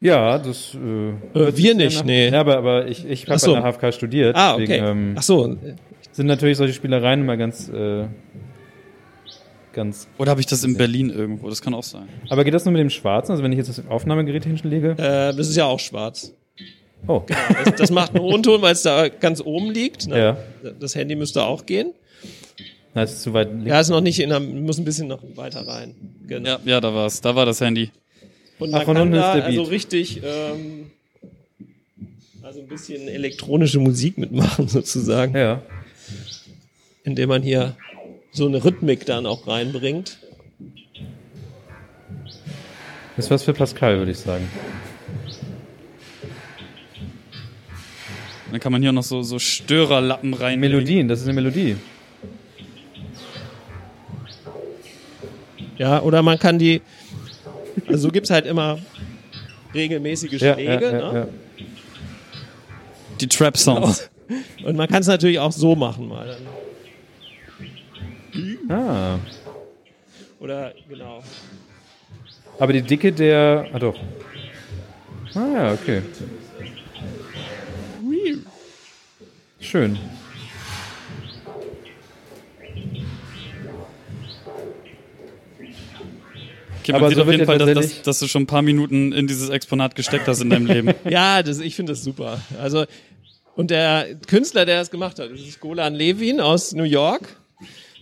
Ja, das. Äh, Äh, wir nicht, nee. Ja, aber, aber ich, ich habe so. an der HFK studiert. Ah, okay. deswegen, ähm, Ach so, sind natürlich solche Spielereien immer ganz. Äh, ganz. Oder habe ich das in Berlin irgendwo? Das kann auch sein. Aber geht das nur mit dem Schwarzen? Also wenn ich jetzt das Aufnahmegerät hinlege? äh, das ist ja auch schwarz. Oh. Das, das macht einen hohen Ton, weil es da ganz oben liegt. Ne? Ja. Das Handy müsste auch gehen. Na, ist zu weit links. Ja, ist noch nicht in der, muss ein bisschen noch weiter rein. Genau. Ja, ja, da war's. Da war das Handy. Und Ach, man von kann unten ist der also Beat. richtig, ähm, also ein bisschen elektronische Musik mitmachen sozusagen, Ja. indem man hier so eine Rhythmik dann auch reinbringt. Das ist was für Pascal, würde ich sagen. Dann kann man hier noch so, so Störerlappen rein. Melodien, das ist eine Melodie. Ja, oder man kann die, also so gibt's halt immer regelmäßige Schläge. ja, ja, ne? ja. Die Trap-Sounds. Und man kann es natürlich auch so machen mal. Dann. Ah. Oder genau. Aber die Dicke der. Ah, doch. Ah, ja, okay. Schön. Okay, Aber man sieht so auf jeden Fall, dass, dass, dass du schon ein paar Minuten in dieses Exponat gesteckt hast in deinem Leben. Ja, das, ich finde das super. Also und der Künstler, der das gemacht hat, das ist Golan Levin aus New York.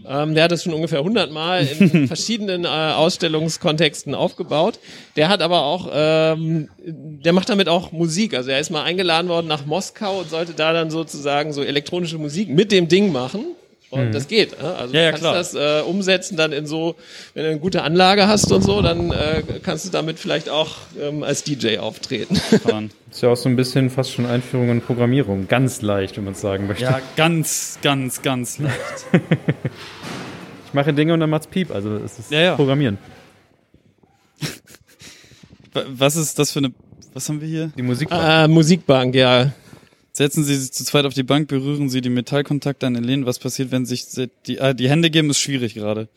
Ähm, der hat das schon ungefähr 100 Mal in verschiedenen äh, Ausstellungskontexten aufgebaut. Der hat aber auch, ähm, der macht damit auch Musik. Also er ist mal eingeladen worden nach Moskau und sollte da dann sozusagen so elektronische Musik mit dem Ding machen. Und das geht. äh? Also Ja, ja, du kannst klar. das äh, umsetzen dann in so, wenn du eine gute Anlage hast und so, dann äh, kannst du damit vielleicht auch ähm, als DJ auftreten. Ist ja auch so ein bisschen fast schon Einführung in Programmierung. Ganz leicht, wenn man es sagen möchte. Ja, ganz, ganz, ganz leicht. Ich mache Dinge und dann macht's Piep. Also es ist Ja, ja. Programmieren. Wa- Was ist das für eine. Was haben wir hier? Die Musik. äh, Musikbank, ja. Setzen Sie sich zu zweit auf die Bank, berühren Sie die Metallkontakte an den Lehnen. Was passiert, wenn sich die, ah, die Hände geben, ist schwierig gerade.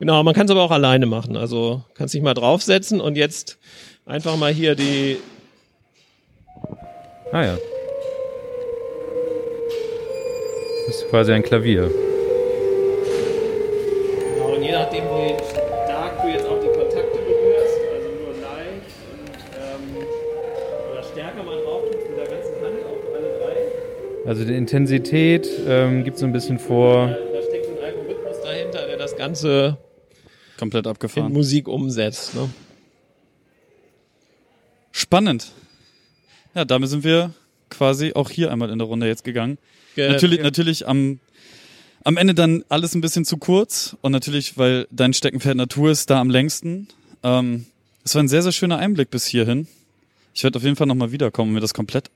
Genau, man kann es aber auch alleine machen. Also kannst dich mal draufsetzen und jetzt einfach mal hier die. Ah ja. Das ist quasi ein Klavier. Genau, und je nachdem, wie Also die Intensität ähm, gibt so ein bisschen vor. Da steckt ein Algorithmus dahinter, der das Ganze Komplett in abgefahren. Musik umsetzt. Ne? Spannend. Ja, damit sind wir quasi auch hier einmal in der Runde jetzt gegangen. Ge- natürlich, ja. natürlich am, am Ende dann alles ein bisschen zu kurz und natürlich, weil dein Steckenpferd Natur ist, da am längsten. Ähm, es war ein sehr, sehr schöner Einblick bis hierhin. Ich werde auf jeden Fall nochmal wiederkommen und mir das komplett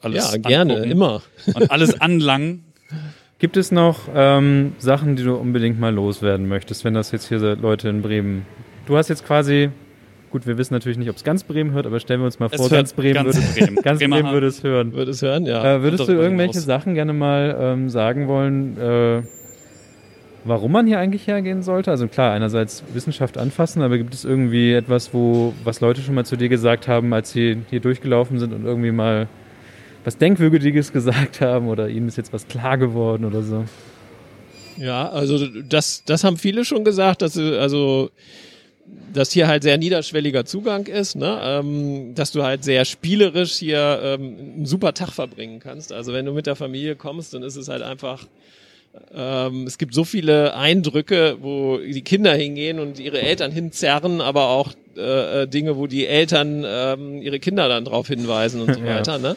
alles ja, gerne, immer. Und alles anlangen. Gibt es noch ähm, Sachen, die du unbedingt mal loswerden möchtest, wenn das jetzt hier Leute in Bremen. Du hast jetzt quasi, gut, wir wissen natürlich nicht, ob es ganz Bremen hört, aber stellen wir uns mal vor, ganz Bremen, ganz würde, Bremen. ganz Bremen würde es hören. Würde es hören, ja. Äh, würdest du irgendwelche raus. Sachen gerne mal ähm, sagen wollen, äh, warum man hier eigentlich hergehen sollte? Also klar, einerseits Wissenschaft anfassen, aber gibt es irgendwie etwas, wo was Leute schon mal zu dir gesagt haben, als sie hier durchgelaufen sind und irgendwie mal was Denkwürdiges gesagt haben oder ihnen ist jetzt was klar geworden oder so. Ja, also das, das haben viele schon gesagt, dass also dass hier halt sehr niederschwelliger Zugang ist, ne? ähm, dass du halt sehr spielerisch hier ähm, einen super Tag verbringen kannst. Also wenn du mit der Familie kommst, dann ist es halt einfach, ähm, es gibt so viele Eindrücke, wo die Kinder hingehen und ihre Eltern hinzerren, aber auch äh, äh Dinge, wo die Eltern ähm, ihre Kinder dann drauf hinweisen und so weiter. Ne?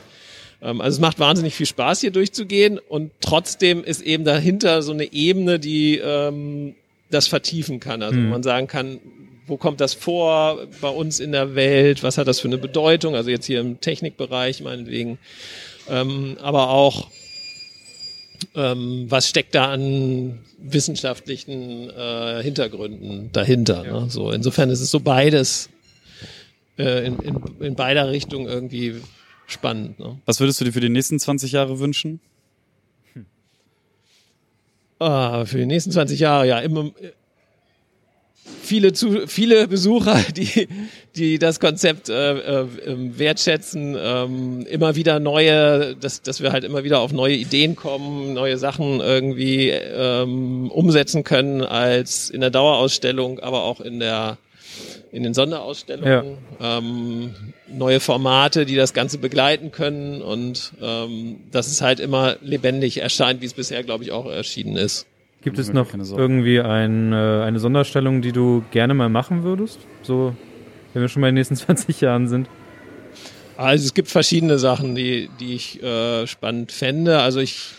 Ähm, also es macht wahnsinnig viel Spaß, hier durchzugehen und trotzdem ist eben dahinter so eine Ebene, die ähm, das vertiefen kann. Also mhm. man sagen kann, wo kommt das vor bei uns in der Welt? Was hat das für eine Bedeutung? Also jetzt hier im Technikbereich meinetwegen. Ähm, aber auch, ähm, was steckt da an wissenschaftlichen äh, Hintergründen dahinter? Ja. Ne? So, insofern ist es so beides äh, in, in, in beider Richtung irgendwie spannend. Ne? Was würdest du dir für die nächsten 20 Jahre wünschen? Hm. Ah, für die nächsten 20 Jahre, ja, immer viele zu viele Besucher, die die das Konzept äh, äh, wertschätzen, ähm, immer wieder neue, dass dass wir halt immer wieder auf neue Ideen kommen, neue Sachen irgendwie ähm, umsetzen können als in der Dauerausstellung, aber auch in der in den Sonderausstellungen, ja. ähm, neue Formate, die das Ganze begleiten können und ähm, dass es halt immer lebendig erscheint, wie es bisher, glaube ich, auch erschienen ist. Gibt es noch irgendwie ein, äh, eine Sonderstellung, die du gerne mal machen würdest? So, wenn wir schon mal in den nächsten 20 Jahren sind. Also es gibt verschiedene Sachen, die, die ich äh, spannend fände. Also ich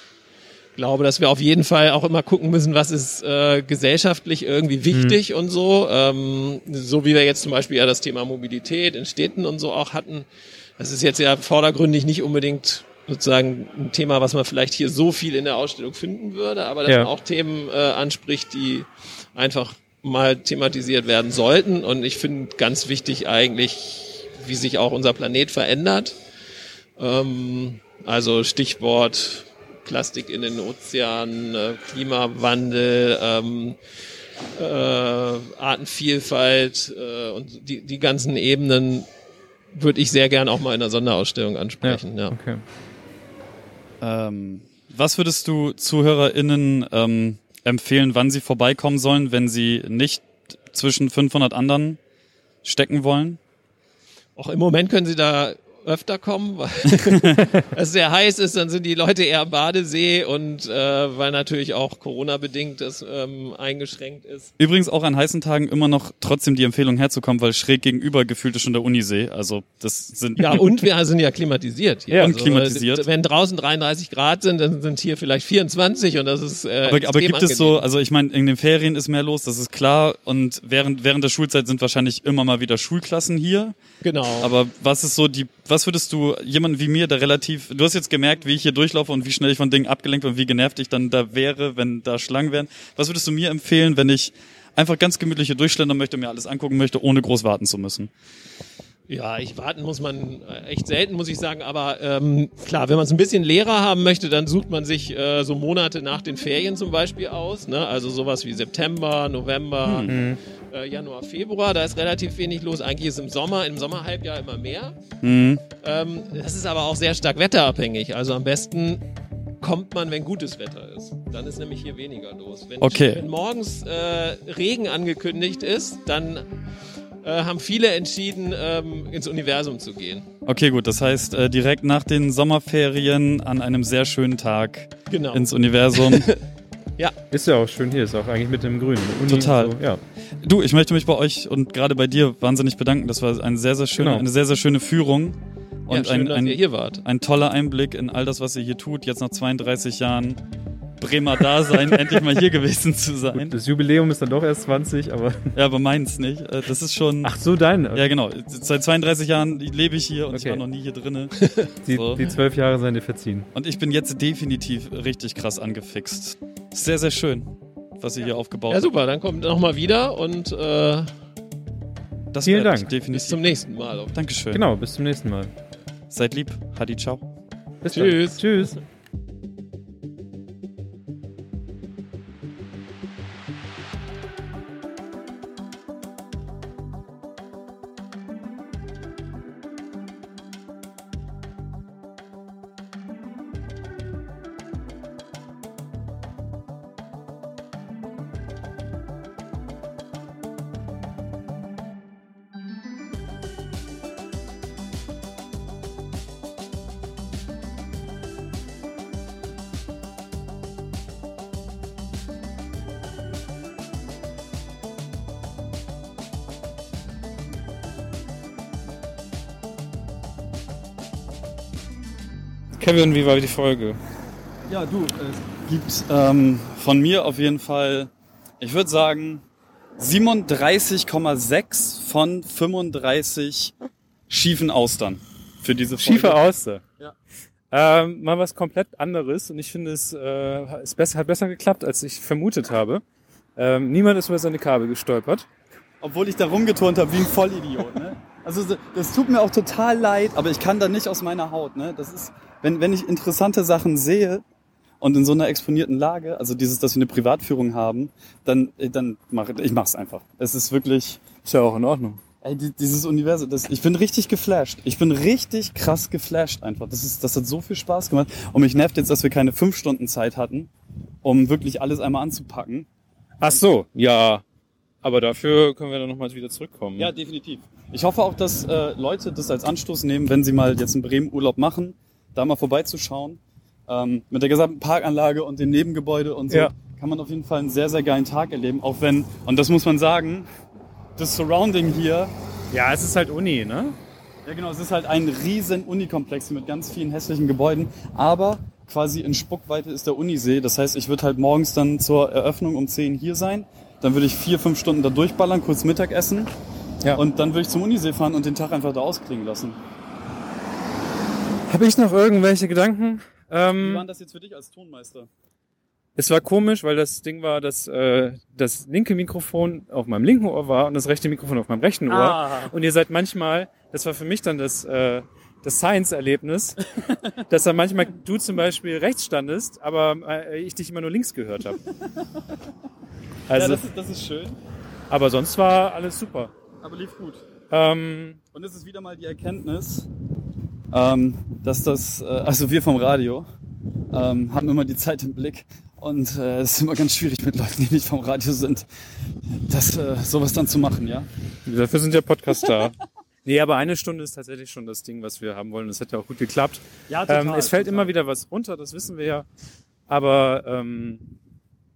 glaube, dass wir auf jeden Fall auch immer gucken müssen, was ist äh, gesellschaftlich irgendwie wichtig mhm. und so. Ähm, so wie wir jetzt zum Beispiel ja das Thema Mobilität in Städten und so auch hatten. Das ist jetzt ja vordergründig nicht unbedingt sozusagen ein Thema, was man vielleicht hier so viel in der Ausstellung finden würde, aber dass ja. man auch Themen äh, anspricht, die einfach mal thematisiert werden sollten. Und ich finde ganz wichtig eigentlich, wie sich auch unser Planet verändert. Ähm, also Stichwort Plastik in den Ozeanen, äh, Klimawandel, ähm, äh, Artenvielfalt äh, und die, die ganzen Ebenen würde ich sehr gern auch mal in einer Sonderausstellung ansprechen. Ja, ja. Okay. Ähm, was würdest du ZuhörerInnen ähm, empfehlen, wann sie vorbeikommen sollen, wenn sie nicht zwischen 500 anderen stecken wollen? Auch im Moment können sie da öfter kommen, weil es sehr heiß ist, dann sind die Leute eher am Badesee und äh, weil natürlich auch Corona-bedingt das ähm, eingeschränkt ist. Übrigens auch an heißen Tagen immer noch trotzdem die Empfehlung herzukommen, weil schräg gegenüber gefühlt ist schon der Unisee. Also das sind ja und wir sind ja klimatisiert. Hier. Ja, und also, klimatisiert. Wenn draußen 33 Grad sind, dann sind hier vielleicht 24 und das ist. Äh, aber, aber gibt angenehm. es so? Also ich meine, in den Ferien ist mehr los, das ist klar. Und während während der Schulzeit sind wahrscheinlich immer mal wieder Schulklassen hier. Genau. Aber was ist so die was würdest du jemanden wie mir, der relativ, du hast jetzt gemerkt, wie ich hier durchlaufe und wie schnell ich von Dingen abgelenkt bin und wie genervt ich dann da wäre, wenn da Schlangen wären. Was würdest du mir empfehlen, wenn ich einfach ganz gemütlich hier durchschlendern möchte, mir alles angucken möchte, ohne groß warten zu müssen? Ja, ich warten muss man äh, echt selten, muss ich sagen. Aber ähm, klar, wenn man es ein bisschen leerer haben möchte, dann sucht man sich äh, so Monate nach den Ferien zum Beispiel aus. Ne? Also sowas wie September, November, mhm. äh, Januar, Februar. Da ist relativ wenig los. Eigentlich ist im Sommer, im Sommerhalbjahr immer mehr. Mhm. Ähm, das ist aber auch sehr stark wetterabhängig. Also am besten kommt man, wenn gutes Wetter ist. Dann ist nämlich hier weniger los. Wenn, okay. wenn morgens äh, Regen angekündigt ist, dann äh, haben viele entschieden, ähm, ins Universum zu gehen. Okay, gut. Das heißt, äh, direkt nach den Sommerferien an einem sehr schönen Tag genau. ins Universum. ja. Ist ja auch schön hier, ist auch eigentlich mit dem Grün. Uni Total. So, ja. Du, ich möchte mich bei euch und gerade bei dir wahnsinnig bedanken. Das war eine sehr, sehr schöne, genau. eine sehr, sehr schöne Führung. Und ja, schön, ein, ein, ihr hier wart. ein toller Einblick in all das, was ihr hier tut, jetzt nach 32 Jahren Bremer Dasein, endlich mal hier gewesen zu sein. Gut, das Jubiläum ist dann doch erst 20, aber. Ja, aber meins nicht. Äh, das ist schon. Ach so, dein. Okay. Ja, genau. Seit 32 Jahren lebe ich hier und okay. ich war noch nie hier drinnen. Die, so. die zwölf Jahre seien dir verziehen. Und ich bin jetzt definitiv richtig krass angefixt. Sehr, sehr schön, was ihr hier aufgebaut habt. Ja, super. Dann kommt nochmal wieder und äh, das Vielen Dank. Definitiv. Bis zum nächsten Mal. Dankeschön. Genau, bis zum nächsten Mal. Seid lieb. Hadi, ciao. Bis Tschüss. Dann. Tschüss. Kevin, wie war die Folge? Ja, du, es gibt ähm, von mir auf jeden Fall, ich würde sagen, 37,6 von 35 schiefen Austern für diese Folge. Schiefe Auster? Ja. Ähm, mal was komplett anderes und ich finde es äh, ist besser, hat besser geklappt, als ich vermutet habe. Ähm, niemand ist über seine Kabel gestolpert. Obwohl ich da rumgeturnt habe wie ein Vollidiot. Ne? Also das tut mir auch total leid, aber ich kann da nicht aus meiner Haut. Ne? Das ist, wenn, wenn ich interessante Sachen sehe und in so einer exponierten Lage, also dieses, dass wir eine Privatführung haben, dann, äh, dann mach ich mach's einfach. Es ist wirklich. Ist ja auch in Ordnung. Ey, dieses Universum, das, ich bin richtig geflasht. Ich bin richtig krass geflasht einfach. Das ist, das hat so viel Spaß gemacht. Und mich nervt jetzt, dass wir keine fünf Stunden Zeit hatten, um wirklich alles einmal anzupacken. Ach so, ja. Aber dafür können wir dann nochmal wieder zurückkommen. Ja, definitiv. Ich hoffe auch, dass äh, Leute das als Anstoß nehmen, wenn sie mal jetzt in Bremen Urlaub machen, da mal vorbeizuschauen. Ähm, mit der gesamten Parkanlage und dem Nebengebäude und so ja. kann man auf jeden Fall einen sehr, sehr geilen Tag erleben. Auch wenn, und das muss man sagen, das Surrounding hier. Ja, es ist halt Uni, ne? Ja, genau. Es ist halt ein riesen Unikomplex mit ganz vielen hässlichen Gebäuden. Aber quasi in Spuckweite ist der Unisee. Das heißt, ich würde halt morgens dann zur Eröffnung um 10 hier sein. Dann würde ich vier, fünf Stunden da durchballern, kurz Mittagessen. Ja. Und dann würde ich zum Unisee fahren und den Tag einfach da ausklingen lassen. Habe ich noch irgendwelche Gedanken? Ähm, Wie waren das jetzt für dich als Tonmeister? Es war komisch, weil das Ding war, dass äh, das linke Mikrofon auf meinem linken Ohr war und das rechte Mikrofon auf meinem rechten Ohr. Ah. Und ihr seid manchmal, das war für mich dann das, äh, das Science-Erlebnis, dass da manchmal du zum Beispiel rechts standest, aber äh, ich dich immer nur links gehört habe. Also, ja, das ist, das ist schön. Aber sonst war alles super. Aber lief gut. Ähm, und es ist wieder mal die Erkenntnis, ähm, dass das, äh, also wir vom Radio, ähm, haben immer die Zeit im Blick. Und äh, es ist immer ganz schwierig mit Leuten, die nicht vom Radio sind, das, äh, sowas dann zu machen, ja? Dafür sind ja Podcasts da. Nee, aber eine Stunde ist tatsächlich schon das Ding, was wir haben wollen. Das ja auch gut geklappt. Ja, total, ähm, es fällt total. immer wieder was runter, das wissen wir ja. Aber ähm,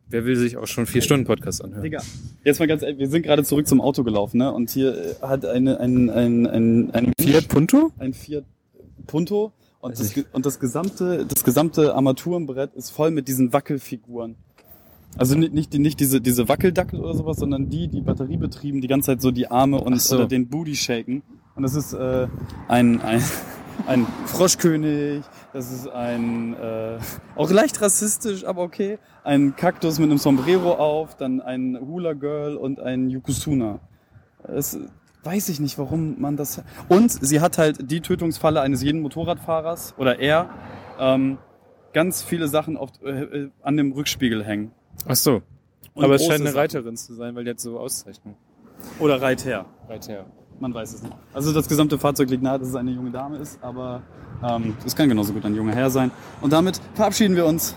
wer will sich auch schon vier Stunden Podcast anhören? Digga, jetzt mal ganz ehrlich, wir sind gerade zurück zum Auto gelaufen, ne? Und hier hat eine, ein, ein, ein, ein Fiat Punto? Ein Fiat Punto und das, und das gesamte, das gesamte Armaturenbrett ist voll mit diesen Wackelfiguren. Also nicht, nicht, nicht diese, diese Wackeldackel oder sowas, sondern die, die batteriebetrieben die ganze Zeit so die Arme und so. oder den Booty shaken. Und das ist äh, ein, ein, ein Froschkönig, das ist ein, äh, auch leicht rassistisch, aber okay, ein Kaktus mit einem Sombrero auf, dann ein Hula Girl und ein Yokozuna. Es, weiß ich nicht, warum man das. Und sie hat halt die Tötungsfalle eines jeden Motorradfahrers oder er ähm, ganz viele Sachen auf, äh, äh an dem Rückspiegel hängen. Ach so. Und Aber es scheint eine Reiterin zu sein, weil die hat so Auszeichnung. Oder Reiter. Reiter. Man weiß es nicht. Also das gesamte Fahrzeug liegt nahe, dass es eine junge Dame ist, aber ähm, es kann genauso gut ein junger Herr sein. Und damit verabschieden wir uns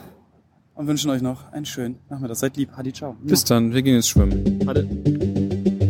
und wünschen euch noch einen schönen Nachmittag. Seid lieb. Hadi, ciao. Bis dann. Wir gehen jetzt schwimmen. Hadi.